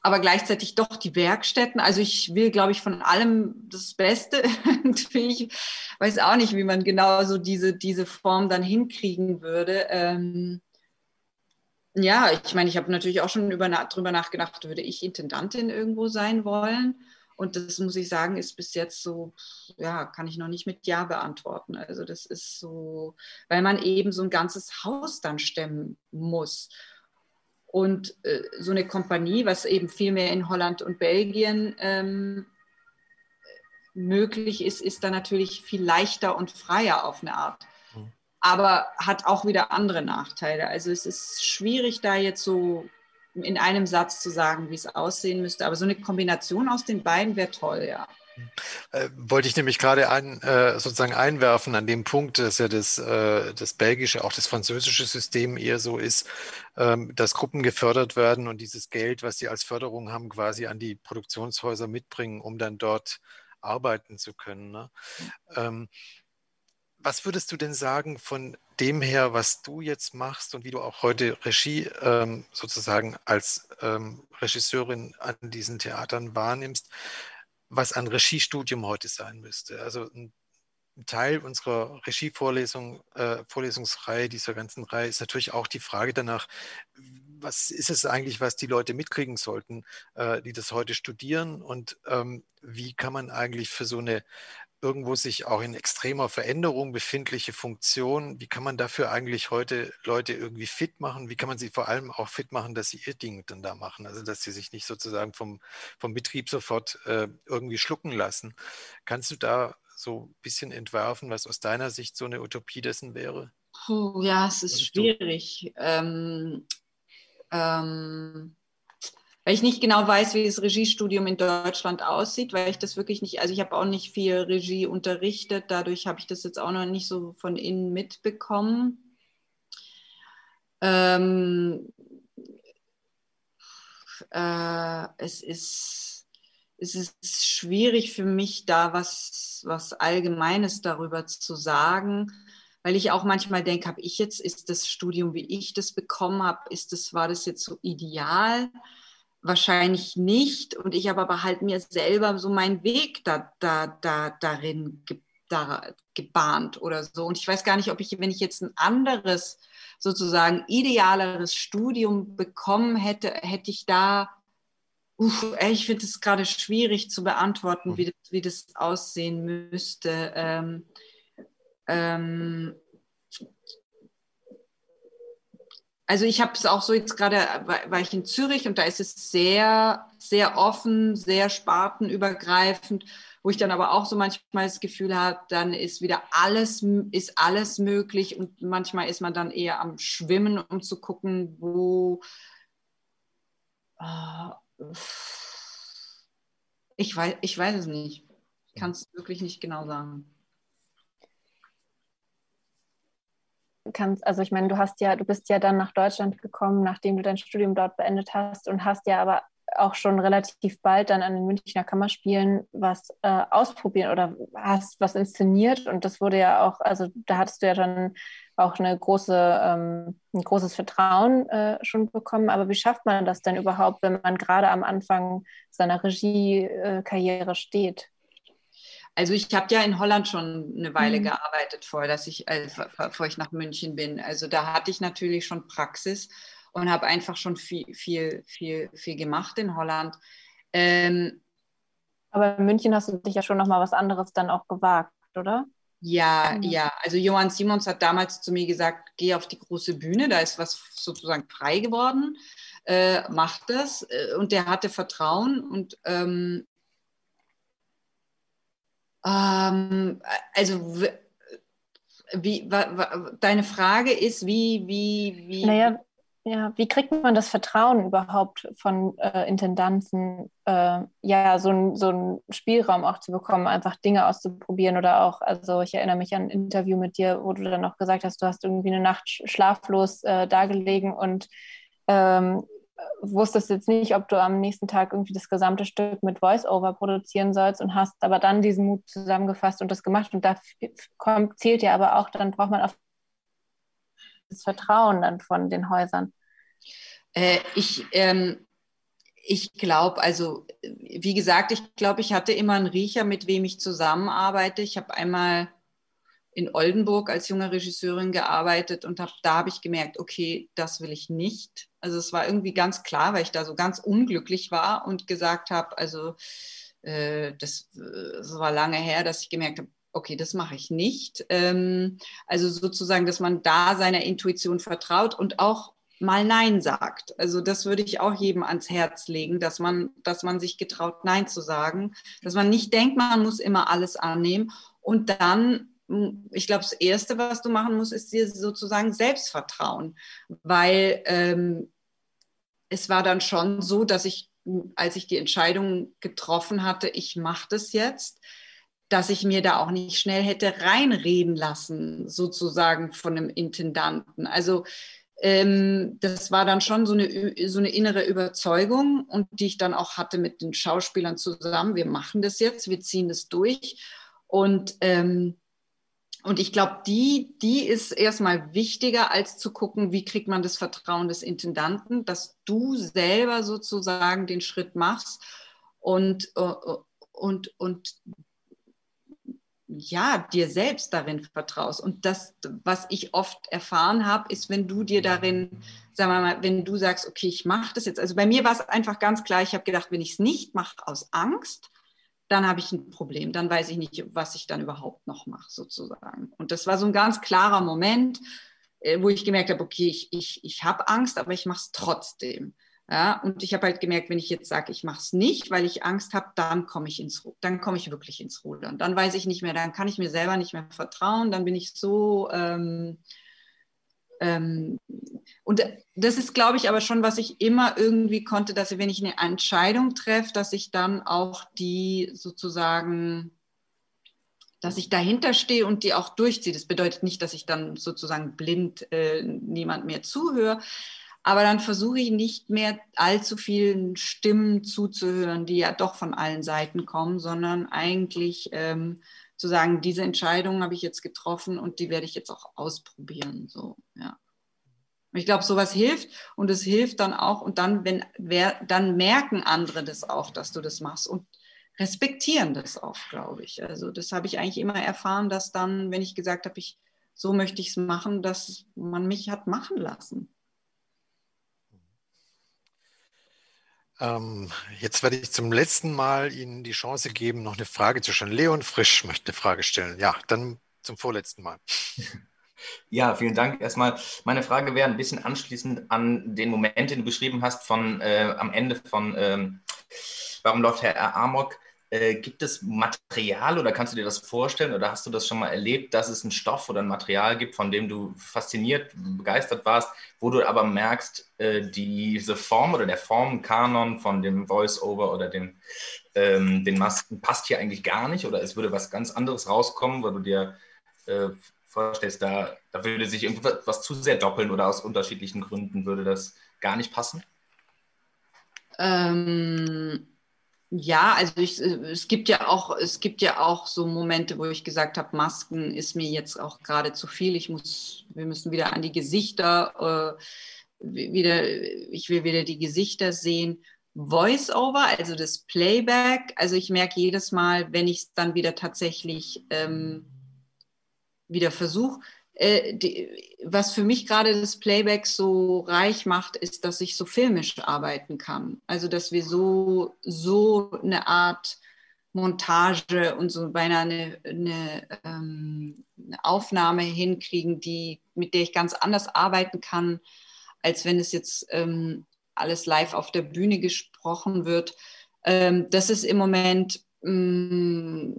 aber gleichzeitig doch die Werkstätten. Also ich will, glaube ich, von allem das Beste. ich weiß auch nicht, wie man genau so diese, diese Form dann hinkriegen würde. Ähm, ja, ich meine, ich habe natürlich auch schon über, drüber nachgedacht, würde ich Intendantin irgendwo sein wollen? Und das muss ich sagen, ist bis jetzt so, ja, kann ich noch nicht mit Ja beantworten. Also das ist so, weil man eben so ein ganzes Haus dann stemmen muss. Und äh, so eine Kompanie, was eben viel mehr in Holland und Belgien ähm, möglich ist, ist dann natürlich viel leichter und freier auf eine Art. Mhm. Aber hat auch wieder andere Nachteile. Also es ist schwierig, da jetzt so in einem Satz zu sagen, wie es aussehen müsste. Aber so eine Kombination aus den beiden wäre toll, ja. Äh, wollte ich nämlich gerade ein, äh, sozusagen einwerfen an dem Punkt, dass ja das, äh, das belgische, auch das französische System eher so ist, ähm, dass Gruppen gefördert werden und dieses Geld, was sie als Förderung haben, quasi an die Produktionshäuser mitbringen, um dann dort arbeiten zu können. Ne? Ähm, was würdest du denn sagen von dem her, was du jetzt machst und wie du auch heute Regie ähm, sozusagen als ähm, Regisseurin an diesen Theatern wahrnimmst, was ein Regiestudium heute sein müsste? Also ein Teil unserer Regievorlesung, äh, Vorlesungsreihe, dieser ganzen Reihe, ist natürlich auch die Frage danach, was ist es eigentlich, was die Leute mitkriegen sollten, äh, die das heute studieren und ähm, wie kann man eigentlich für so eine irgendwo sich auch in extremer Veränderung befindliche Funktion, wie kann man dafür eigentlich heute Leute irgendwie fit machen? Wie kann man sie vor allem auch fit machen, dass sie ihr Ding dann da machen? Also dass sie sich nicht sozusagen vom, vom Betrieb sofort äh, irgendwie schlucken lassen. Kannst du da so ein bisschen entwerfen, was aus deiner Sicht so eine Utopie dessen wäre? Puh, ja, es ist schwierig. Ähm, ähm, weil ich nicht genau weiß, wie das Regiestudium in Deutschland aussieht, weil ich das wirklich nicht, also ich habe auch nicht viel Regie unterrichtet, dadurch habe ich das jetzt auch noch nicht so von innen mitbekommen. Ähm, äh, es ist es ist schwierig für mich, da was, was Allgemeines darüber zu sagen, weil ich auch manchmal denke, habe ich jetzt, ist das Studium, wie ich das bekommen habe, ist das, war das jetzt so ideal? Wahrscheinlich nicht. Und ich habe aber halt mir selber so meinen Weg da, da, da, darin ge, da, gebahnt oder so. Und ich weiß gar nicht, ob ich, wenn ich jetzt ein anderes, sozusagen idealeres Studium bekommen hätte, hätte ich da Uff, ich finde es gerade schwierig zu beantworten, wie das, wie das aussehen müsste. Ähm, ähm, also ich habe es auch so jetzt gerade, war ich in Zürich und da ist es sehr, sehr offen, sehr spartenübergreifend, wo ich dann aber auch so manchmal das Gefühl habe, dann ist wieder alles, ist alles möglich und manchmal ist man dann eher am Schwimmen, um zu gucken, wo, äh, ich weiß, ich weiß es nicht. Ich kann es wirklich nicht genau sagen. Kannst, also ich meine, du hast ja, du bist ja dann nach Deutschland gekommen, nachdem du dein Studium dort beendet hast und hast ja aber auch schon relativ bald dann an den Münchner Kammerspielen was äh, ausprobieren oder hast was inszeniert und das wurde ja auch, also da hattest du ja dann auch eine große, ähm, ein großes Vertrauen äh, schon bekommen. Aber wie schafft man das denn überhaupt, wenn man gerade am Anfang seiner Regiekarriere steht? Also ich habe ja in Holland schon eine Weile mhm. gearbeitet, vor, dass ich, äh, bevor ich nach München bin. Also da hatte ich natürlich schon Praxis und habe einfach schon viel, viel, viel, viel gemacht in Holland. Ähm, Aber in München hast du dich ja schon noch mal was anderes dann auch gewagt, oder? Ja, mhm. ja. Also Johann Simons hat damals zu mir gesagt, geh auf die große Bühne, da ist was sozusagen frei geworden, äh, mach das. Äh, und der hatte Vertrauen und ähm, ähm, also wie, wa, wa, deine Frage ist, wie, wie, wie. Naja, ja, wie kriegt man das Vertrauen überhaupt von äh, Intendanzen, äh, ja, so, so einen Spielraum auch zu bekommen, einfach Dinge auszuprobieren oder auch, also ich erinnere mich an ein Interview mit dir, wo du dann auch gesagt hast, du hast irgendwie eine Nacht schlaflos äh, dagelegen und ähm, wusstest jetzt nicht, ob du am nächsten Tag irgendwie das gesamte Stück mit Voice-Over produzieren sollst und hast aber dann diesen Mut zusammengefasst und das gemacht und da kommt, zählt ja aber auch, dann braucht man auf das Vertrauen dann von den Häusern. Äh, ich ähm, ich glaube, also wie gesagt, ich glaube, ich hatte immer einen Riecher, mit wem ich zusammenarbeite. Ich habe einmal in Oldenburg als junge Regisseurin gearbeitet und hab, da habe ich gemerkt, okay, das will ich nicht. Also es war irgendwie ganz klar, weil ich da so ganz unglücklich war und gesagt habe, also äh, das, das, war lange her, dass ich gemerkt habe, okay, das mache ich nicht. Ähm, also sozusagen, dass man da seiner Intuition vertraut und auch mal Nein sagt. Also das würde ich auch jedem ans Herz legen, dass man, dass man sich getraut, Nein zu sagen, dass man nicht denkt, man muss immer alles annehmen und dann ich glaube, das Erste, was du machen musst, ist dir sozusagen Selbstvertrauen, weil ähm, es war dann schon so, dass ich, als ich die Entscheidung getroffen hatte, ich mache das jetzt, dass ich mir da auch nicht schnell hätte reinreden lassen, sozusagen von einem Intendanten. Also ähm, das war dann schon so eine, so eine innere Überzeugung und die ich dann auch hatte mit den Schauspielern zusammen. Wir machen das jetzt, wir ziehen das durch. Und, ähm, und ich glaube, die, die ist erstmal wichtiger, als zu gucken, wie kriegt man das Vertrauen des Intendanten, dass du selber sozusagen den Schritt machst und, äh, und, und ja, dir selbst darin vertraust. Und das, was ich oft erfahren habe, ist, wenn du dir darin, sagen wir mal, wenn du sagst, okay, ich mache das jetzt. Also bei mir war es einfach ganz klar, ich habe gedacht, wenn ich es nicht mache aus Angst, dann habe ich ein Problem. Dann weiß ich nicht, was ich dann überhaupt noch mache, sozusagen. Und das war so ein ganz klarer Moment, äh, wo ich gemerkt habe, okay, ich, ich, ich habe Angst, aber ich mache es trotzdem. Ja, und ich habe halt gemerkt, wenn ich jetzt sage, ich mache es nicht, weil ich Angst habe, dann komme ich ins, dann komme ich wirklich ins Rudern. Dann weiß ich nicht mehr, dann kann ich mir selber nicht mehr vertrauen. Dann bin ich so ähm, ähm, und das ist, glaube ich, aber schon, was ich immer irgendwie konnte, dass wenn ich eine Entscheidung treffe, dass ich dann auch die sozusagen, dass ich dahinter stehe und die auch durchziehe. Das bedeutet nicht, dass ich dann sozusagen blind äh, niemand mehr zuhöre, aber dann versuche ich nicht mehr allzu vielen Stimmen zuzuhören, die ja doch von allen Seiten kommen, sondern eigentlich ähm, zu sagen, diese Entscheidung habe ich jetzt getroffen und die werde ich jetzt auch ausprobieren. So, ja. Ich glaube, sowas hilft und es hilft dann auch und dann, wenn wer, dann merken andere das auch, dass du das machst und respektieren das auch, glaube ich. Also das habe ich eigentlich immer erfahren, dass dann, wenn ich gesagt habe, ich so möchte ich es machen, dass man mich hat machen lassen. Ähm, jetzt werde ich zum letzten Mal Ihnen die Chance geben, noch eine Frage zu stellen. Leon Frisch möchte eine Frage stellen. Ja, dann zum vorletzten Mal. Ja, vielen Dank. Erstmal, meine Frage wäre ein bisschen anschließend an den Moment, den du beschrieben hast, von äh, am Ende von ähm, Warum läuft Herr Amok? Äh, gibt es Material oder kannst du dir das vorstellen oder hast du das schon mal erlebt, dass es einen Stoff oder ein Material gibt, von dem du fasziniert, begeistert warst, wo du aber merkst, äh, diese Form oder der Formkanon von dem Voice-Over oder den, ähm, den Masken passt hier eigentlich gar nicht oder es würde was ganz anderes rauskommen, weil du dir äh, vorstellst, da, da würde sich irgendwas zu sehr doppeln oder aus unterschiedlichen Gründen würde das gar nicht passen? Ähm ja, also ich, äh, es gibt ja auch, es gibt ja auch so Momente, wo ich gesagt habe, Masken ist mir jetzt auch gerade zu viel. Ich muss, wir müssen wieder an die Gesichter, äh, wieder, ich will wieder die Gesichter sehen. Voice-over, also das Playback. Also ich merke jedes Mal, wenn ich es dann wieder tatsächlich ähm, wieder versuche, äh, die, was für mich gerade das Playback so reich macht, ist, dass ich so filmisch arbeiten kann. Also dass wir so, so eine Art Montage und so beinahe eine, eine, ähm, eine Aufnahme hinkriegen, die, mit der ich ganz anders arbeiten kann, als wenn es jetzt ähm, alles live auf der Bühne gesprochen wird. Ähm, das ist im Moment mm,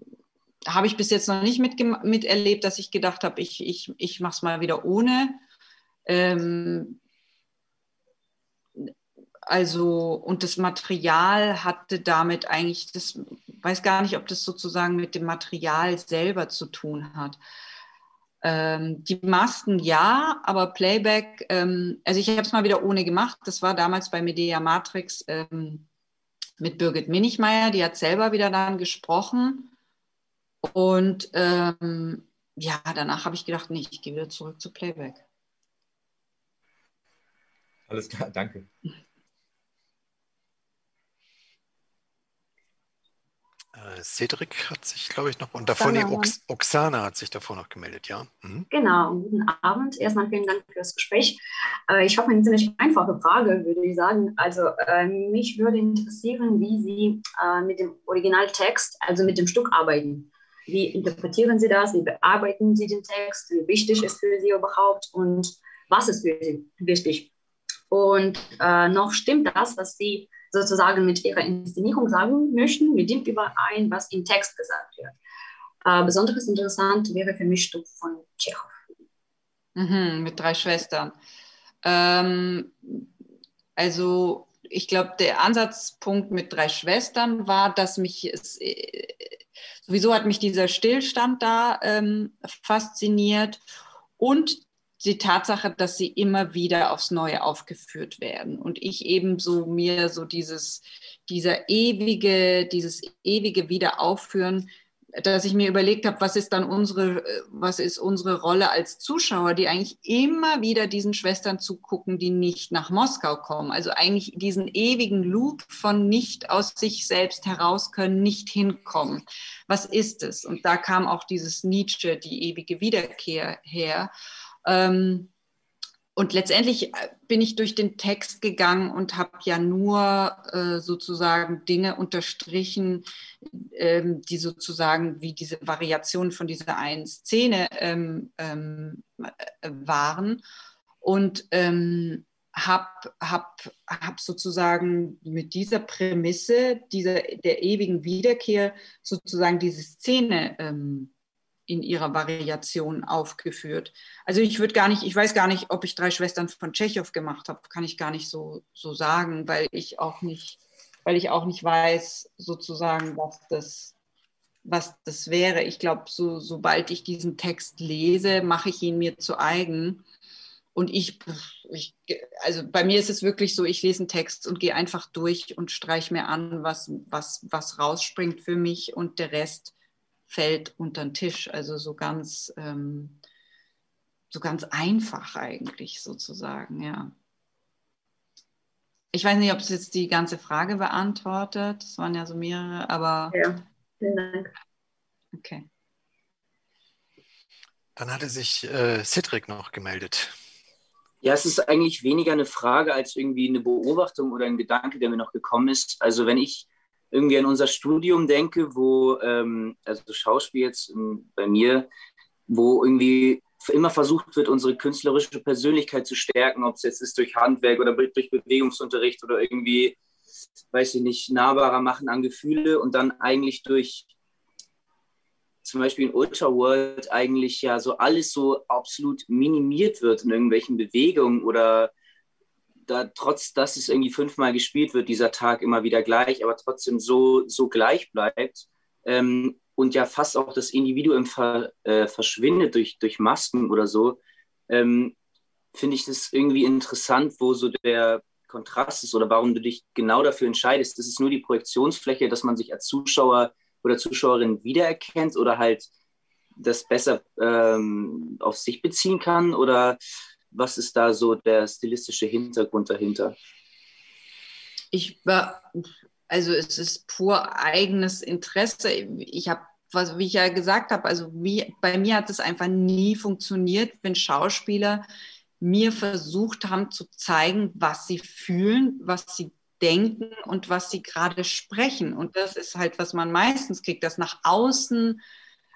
habe ich bis jetzt noch nicht mit, miterlebt, dass ich gedacht habe, ich, ich, ich mache es mal wieder ohne. Ähm, also, und das Material hatte damit eigentlich, das weiß gar nicht, ob das sozusagen mit dem Material selber zu tun hat. Ähm, die Masken ja, aber Playback, ähm, also ich habe es mal wieder ohne gemacht. Das war damals bei Medea Matrix ähm, mit Birgit Minichmeier, die hat selber wieder dann gesprochen. Und ähm, ja, danach habe ich gedacht, nee, ich gehe wieder zurück zu Playback. Alles klar, danke. Äh, Cedric hat sich, glaube ich, noch und davor die Ox Oksana hat sich davor noch gemeldet, ja. Mhm. Genau, guten Abend. Erstmal vielen Dank für das Gespräch. Äh, ich habe eine ziemlich einfache Frage, würde ich sagen. Also äh, mich würde interessieren, wie Sie äh, mit dem Originaltext, also mit dem Stück arbeiten. Wie interpretieren Sie das? Wie bearbeiten Sie den Text? Wie wichtig ist für Sie überhaupt? Und was ist für Sie wichtig? Und äh, noch stimmt das, was Sie sozusagen mit Ihrer Inszenierung sagen möchten, mit dem überein, was im Text gesagt wird. Äh, besonders interessant wäre für mich Stück von Tschechow. Mhm, mit drei Schwestern. Ähm, also ich glaube, der Ansatzpunkt mit drei Schwestern war, dass mich es äh, sowieso hat mich dieser Stillstand da ähm, fasziniert und die Tatsache, dass sie immer wieder aufs Neue aufgeführt werden und ich eben so mir so dieses, dieser ewige, dieses ewige Wiederaufführen dass ich mir überlegt habe, was ist dann unsere, was ist unsere Rolle als Zuschauer, die eigentlich immer wieder diesen Schwestern zugucken, die nicht nach Moskau kommen. Also eigentlich diesen ewigen Loop von nicht aus sich selbst heraus können, nicht hinkommen. Was ist es? Und da kam auch dieses Nietzsche, die ewige Wiederkehr her. Ähm, und letztendlich äh, bin ich durch den Text gegangen und habe ja nur äh, sozusagen Dinge unterstrichen, ähm, die sozusagen wie diese Variation von dieser einen Szene ähm, ähm, äh, waren. Und ähm, habe hab, hab sozusagen mit dieser Prämisse, dieser, der ewigen Wiederkehr, sozusagen diese Szene ähm, in ihrer Variation aufgeführt. Also ich würde gar nicht, ich weiß gar nicht, ob ich drei Schwestern von Tschechow gemacht habe, kann ich gar nicht so, so sagen, weil ich auch nicht, weil ich auch nicht weiß, sozusagen, was das, was das wäre. Ich glaube, so, sobald ich diesen Text lese, mache ich ihn mir zu eigen. Und ich, ich, also bei mir ist es wirklich so, ich lese einen Text und gehe einfach durch und streiche mir an, was, was, was rausspringt für mich und der Rest fällt unter den Tisch. Also so ganz, ähm, so ganz einfach eigentlich sozusagen, ja. Ich weiß nicht, ob es jetzt die ganze Frage beantwortet. Es waren ja so mehrere, aber. Ja, vielen Dank. Okay. Dann hatte sich äh, Cedric noch gemeldet. Ja, es ist eigentlich weniger eine Frage als irgendwie eine Beobachtung oder ein Gedanke, der mir noch gekommen ist. Also wenn ich irgendwie an unser Studium denke, wo, ähm, also Schauspiel jetzt ähm, bei mir, wo irgendwie immer versucht wird, unsere künstlerische Persönlichkeit zu stärken, ob es jetzt ist durch Handwerk oder durch Bewegungsunterricht oder irgendwie, weiß ich nicht, nahbarer machen an Gefühle und dann eigentlich durch zum Beispiel in Ultra World eigentlich ja so alles so absolut minimiert wird in irgendwelchen Bewegungen oder da trotz, dass es irgendwie fünfmal gespielt wird, dieser Tag immer wieder gleich, aber trotzdem so, so gleich bleibt ähm, und ja fast auch das Individuum ver, äh, verschwindet durch, durch Masken oder so, ähm, finde ich das irgendwie interessant, wo so der Kontrast ist oder warum du dich genau dafür entscheidest. Das ist nur die Projektionsfläche, dass man sich als Zuschauer oder Zuschauerin wiedererkennt oder halt das besser ähm, auf sich beziehen kann oder was ist da so der stilistische Hintergrund dahinter? Ich war, also es ist pur eigenes Interesse. Ich habe, wie ich ja gesagt habe, also wie, bei mir hat es einfach nie funktioniert, wenn Schauspieler mir versucht haben zu zeigen, was sie fühlen, was sie denken und was sie gerade sprechen. Und das ist halt, was man meistens kriegt, dass nach außen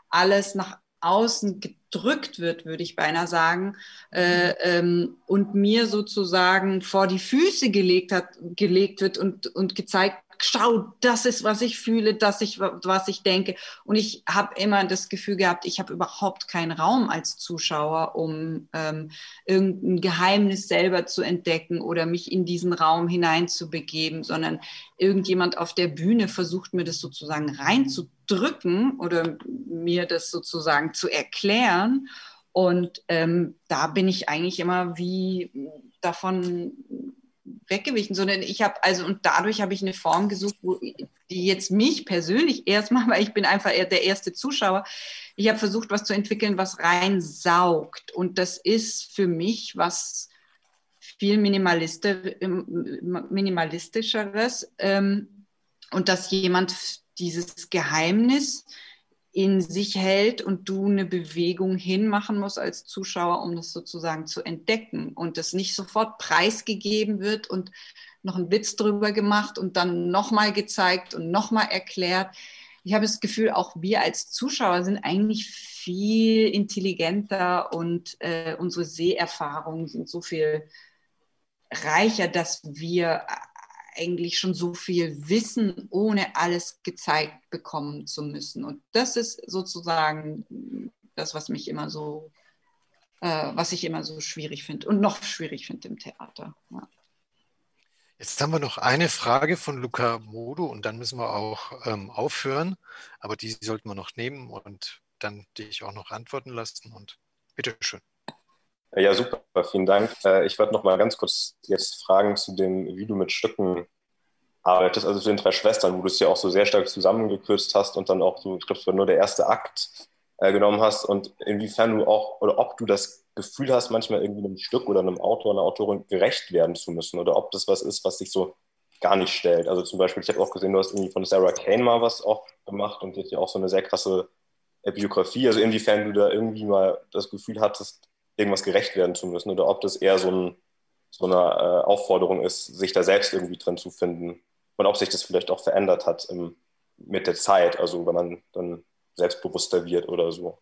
alles nach außen gedrückt wird, würde ich beinahe sagen, äh, ähm, und mir sozusagen vor die Füße gelegt hat, gelegt wird und, und gezeigt schau, das ist, was ich fühle, das ich, was ich denke. Und ich habe immer das Gefühl gehabt, ich habe überhaupt keinen Raum als Zuschauer, um ähm, irgendein Geheimnis selber zu entdecken oder mich in diesen Raum hineinzubegeben, sondern irgendjemand auf der Bühne versucht mir das sozusagen reinzudrücken oder mir das sozusagen zu erklären. Und ähm, da bin ich eigentlich immer wie davon weggewichen, sondern ich habe also und dadurch habe ich eine Form gesucht, wo, die jetzt mich persönlich erstmal, weil ich bin einfach der erste Zuschauer, ich habe versucht, was zu entwickeln, was reinsaugt und das ist für mich was viel minimalistischeres ähm, und dass jemand dieses Geheimnis in sich hält und du eine Bewegung hinmachen musst als Zuschauer, um das sozusagen zu entdecken und das nicht sofort preisgegeben wird und noch ein Witz drüber gemacht und dann nochmal gezeigt und nochmal erklärt. Ich habe das Gefühl, auch wir als Zuschauer sind eigentlich viel intelligenter und äh, unsere Seherfahrungen sind so viel reicher, dass wir eigentlich schon so viel wissen, ohne alles gezeigt bekommen zu müssen. Und das ist sozusagen das, was mich immer so, äh, was ich immer so schwierig finde und noch schwierig finde im Theater. Ja. Jetzt haben wir noch eine Frage von Luca Modo und dann müssen wir auch ähm, aufhören. Aber die sollten wir noch nehmen und dann dich auch noch antworten lassen. Und bitteschön. Ja, super, vielen Dank. Äh, ich wollte noch mal ganz kurz jetzt fragen zu dem, wie du mit Stücken arbeitest, also zu den drei Schwestern, wo du es ja auch so sehr stark zusammengekürzt hast und dann auch so, ich glaube, es war nur der erste Akt äh, genommen hast und inwiefern du auch oder ob du das Gefühl hast, manchmal irgendwie einem Stück oder einem Autor, einer Autorin gerecht werden zu müssen oder ob das was ist, was sich so gar nicht stellt. Also zum Beispiel, ich habe auch gesehen, du hast irgendwie von Sarah Kane mal was auch gemacht und jetzt ja auch so eine sehr krasse Biografie. Also inwiefern du da irgendwie mal das Gefühl hattest, irgendwas gerecht werden zu müssen oder ob das eher so, ein, so eine äh, Aufforderung ist, sich da selbst irgendwie drin zu finden und ob sich das vielleicht auch verändert hat im, mit der Zeit, also wenn man dann selbstbewusster wird oder so.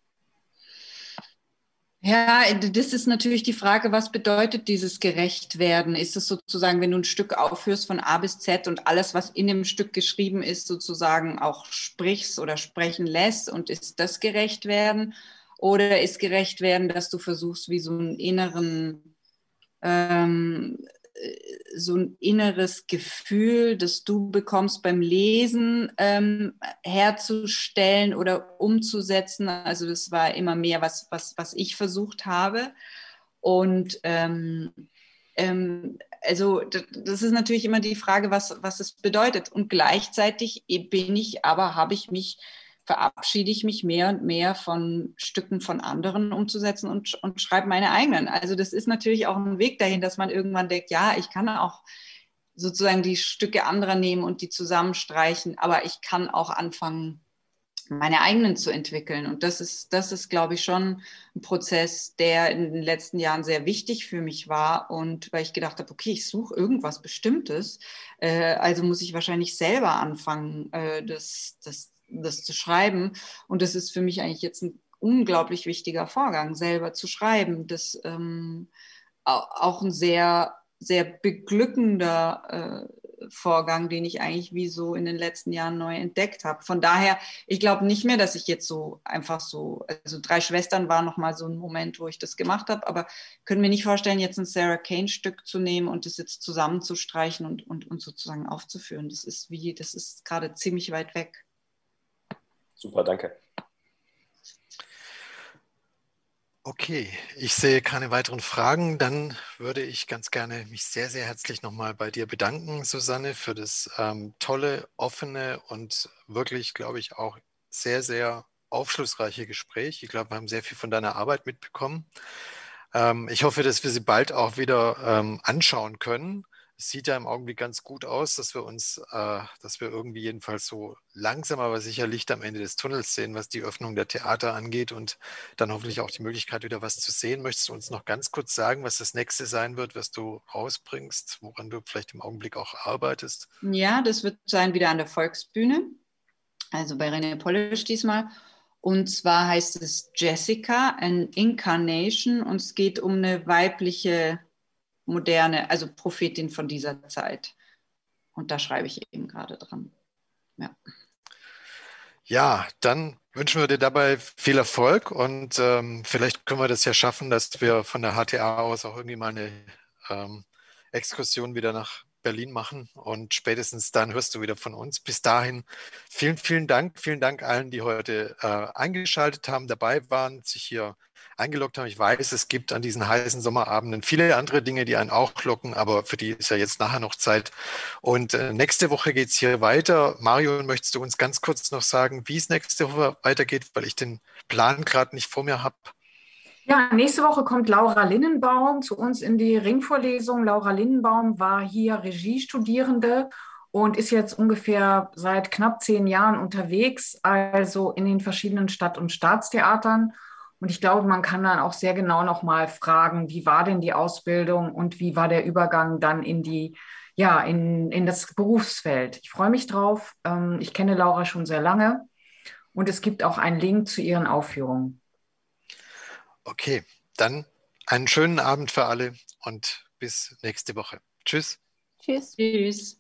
Ja, das ist natürlich die Frage, was bedeutet dieses Gerechtwerden? Ist es sozusagen, wenn du ein Stück aufführst von A bis Z und alles, was in dem Stück geschrieben ist, sozusagen auch sprichst oder sprechen lässt und ist das Gerechtwerden? Oder ist Gerechtwerden, dass du versuchst, wie so einen inneren ähm, so ein inneres Gefühl, das du bekommst beim Lesen, ähm, herzustellen oder umzusetzen. Also das war immer mehr, was, was, was ich versucht habe. Und ähm, ähm, also das ist natürlich immer die Frage, was, was es bedeutet. Und gleichzeitig bin ich aber, habe ich mich verabschiede ich mich mehr und mehr von Stücken von anderen umzusetzen und, und schreibe meine eigenen. Also das ist natürlich auch ein Weg dahin, dass man irgendwann denkt, ja, ich kann auch sozusagen die Stücke anderer nehmen und die zusammenstreichen, aber ich kann auch anfangen, meine eigenen zu entwickeln. Und das ist, das ist, glaube ich, schon ein Prozess, der in den letzten Jahren sehr wichtig für mich war. Und weil ich gedacht habe, okay, ich suche irgendwas Bestimmtes, äh, also muss ich wahrscheinlich selber anfangen, äh, das, das das zu schreiben. Und das ist für mich eigentlich jetzt ein unglaublich wichtiger Vorgang, selber zu schreiben. Das ähm, auch ein sehr, sehr beglückender äh, Vorgang, den ich eigentlich wie so in den letzten Jahren neu entdeckt habe. Von daher, ich glaube nicht mehr, dass ich jetzt so einfach so, also drei Schwestern war nochmal so ein Moment, wo ich das gemacht habe, aber können mir nicht vorstellen, jetzt ein Sarah Kane-Stück zu nehmen und das jetzt zusammenzustreichen und, und, und sozusagen aufzuführen. Das ist wie, das ist gerade ziemlich weit weg. Super, danke. Okay, ich sehe keine weiteren Fragen. Dann würde ich ganz gerne mich sehr, sehr herzlich nochmal bei dir bedanken, Susanne, für das ähm, tolle, offene und wirklich, glaube ich, auch sehr, sehr aufschlussreiche Gespräch. Ich glaube, wir haben sehr viel von deiner Arbeit mitbekommen. Ähm, ich hoffe, dass wir sie bald auch wieder ähm, anschauen können sieht ja im Augenblick ganz gut aus, dass wir uns, äh, dass wir irgendwie jedenfalls so langsam, aber sicher Licht am Ende des Tunnels sehen, was die Öffnung der Theater angeht und dann hoffentlich auch die Möglichkeit, wieder was zu sehen. Möchtest du uns noch ganz kurz sagen, was das nächste sein wird, was du rausbringst, woran du vielleicht im Augenblick auch arbeitest? Ja, das wird sein wieder an der Volksbühne, also bei René Polisch diesmal. Und zwar heißt es Jessica, an Incarnation und es geht um eine weibliche moderne, also Prophetin von dieser Zeit. Und da schreibe ich eben gerade dran. Ja. Ja, dann wünschen wir dir dabei viel Erfolg und ähm, vielleicht können wir das ja schaffen, dass wir von der HTA aus auch irgendwie mal eine ähm, Exkursion wieder nach Berlin machen und spätestens dann hörst du wieder von uns. Bis dahin vielen, vielen Dank. Vielen Dank allen, die heute äh, eingeschaltet haben, dabei waren, sich hier eingeloggt haben. Ich weiß, es gibt an diesen heißen Sommerabenden viele andere Dinge, die einen auch locken, aber für die ist ja jetzt nachher noch Zeit. Und äh, nächste Woche geht es hier weiter. Mario, möchtest du uns ganz kurz noch sagen, wie es nächste Woche weitergeht, weil ich den Plan gerade nicht vor mir habe? Ja, nächste Woche kommt Laura Linnenbaum zu uns in die Ringvorlesung. Laura Linnenbaum war hier Regiestudierende und ist jetzt ungefähr seit knapp zehn Jahren unterwegs, also in den verschiedenen Stadt- und Staatstheatern. Und ich glaube, man kann dann auch sehr genau nochmal fragen, wie war denn die Ausbildung und wie war der Übergang dann in die, ja, in, in das Berufsfeld. Ich freue mich drauf. Ähm, ich kenne Laura schon sehr lange und es gibt auch einen Link zu ihren Aufführungen. Okay, dann einen schönen Abend für alle und bis nächste Woche. Tschüss. Tschüss. Tschüss.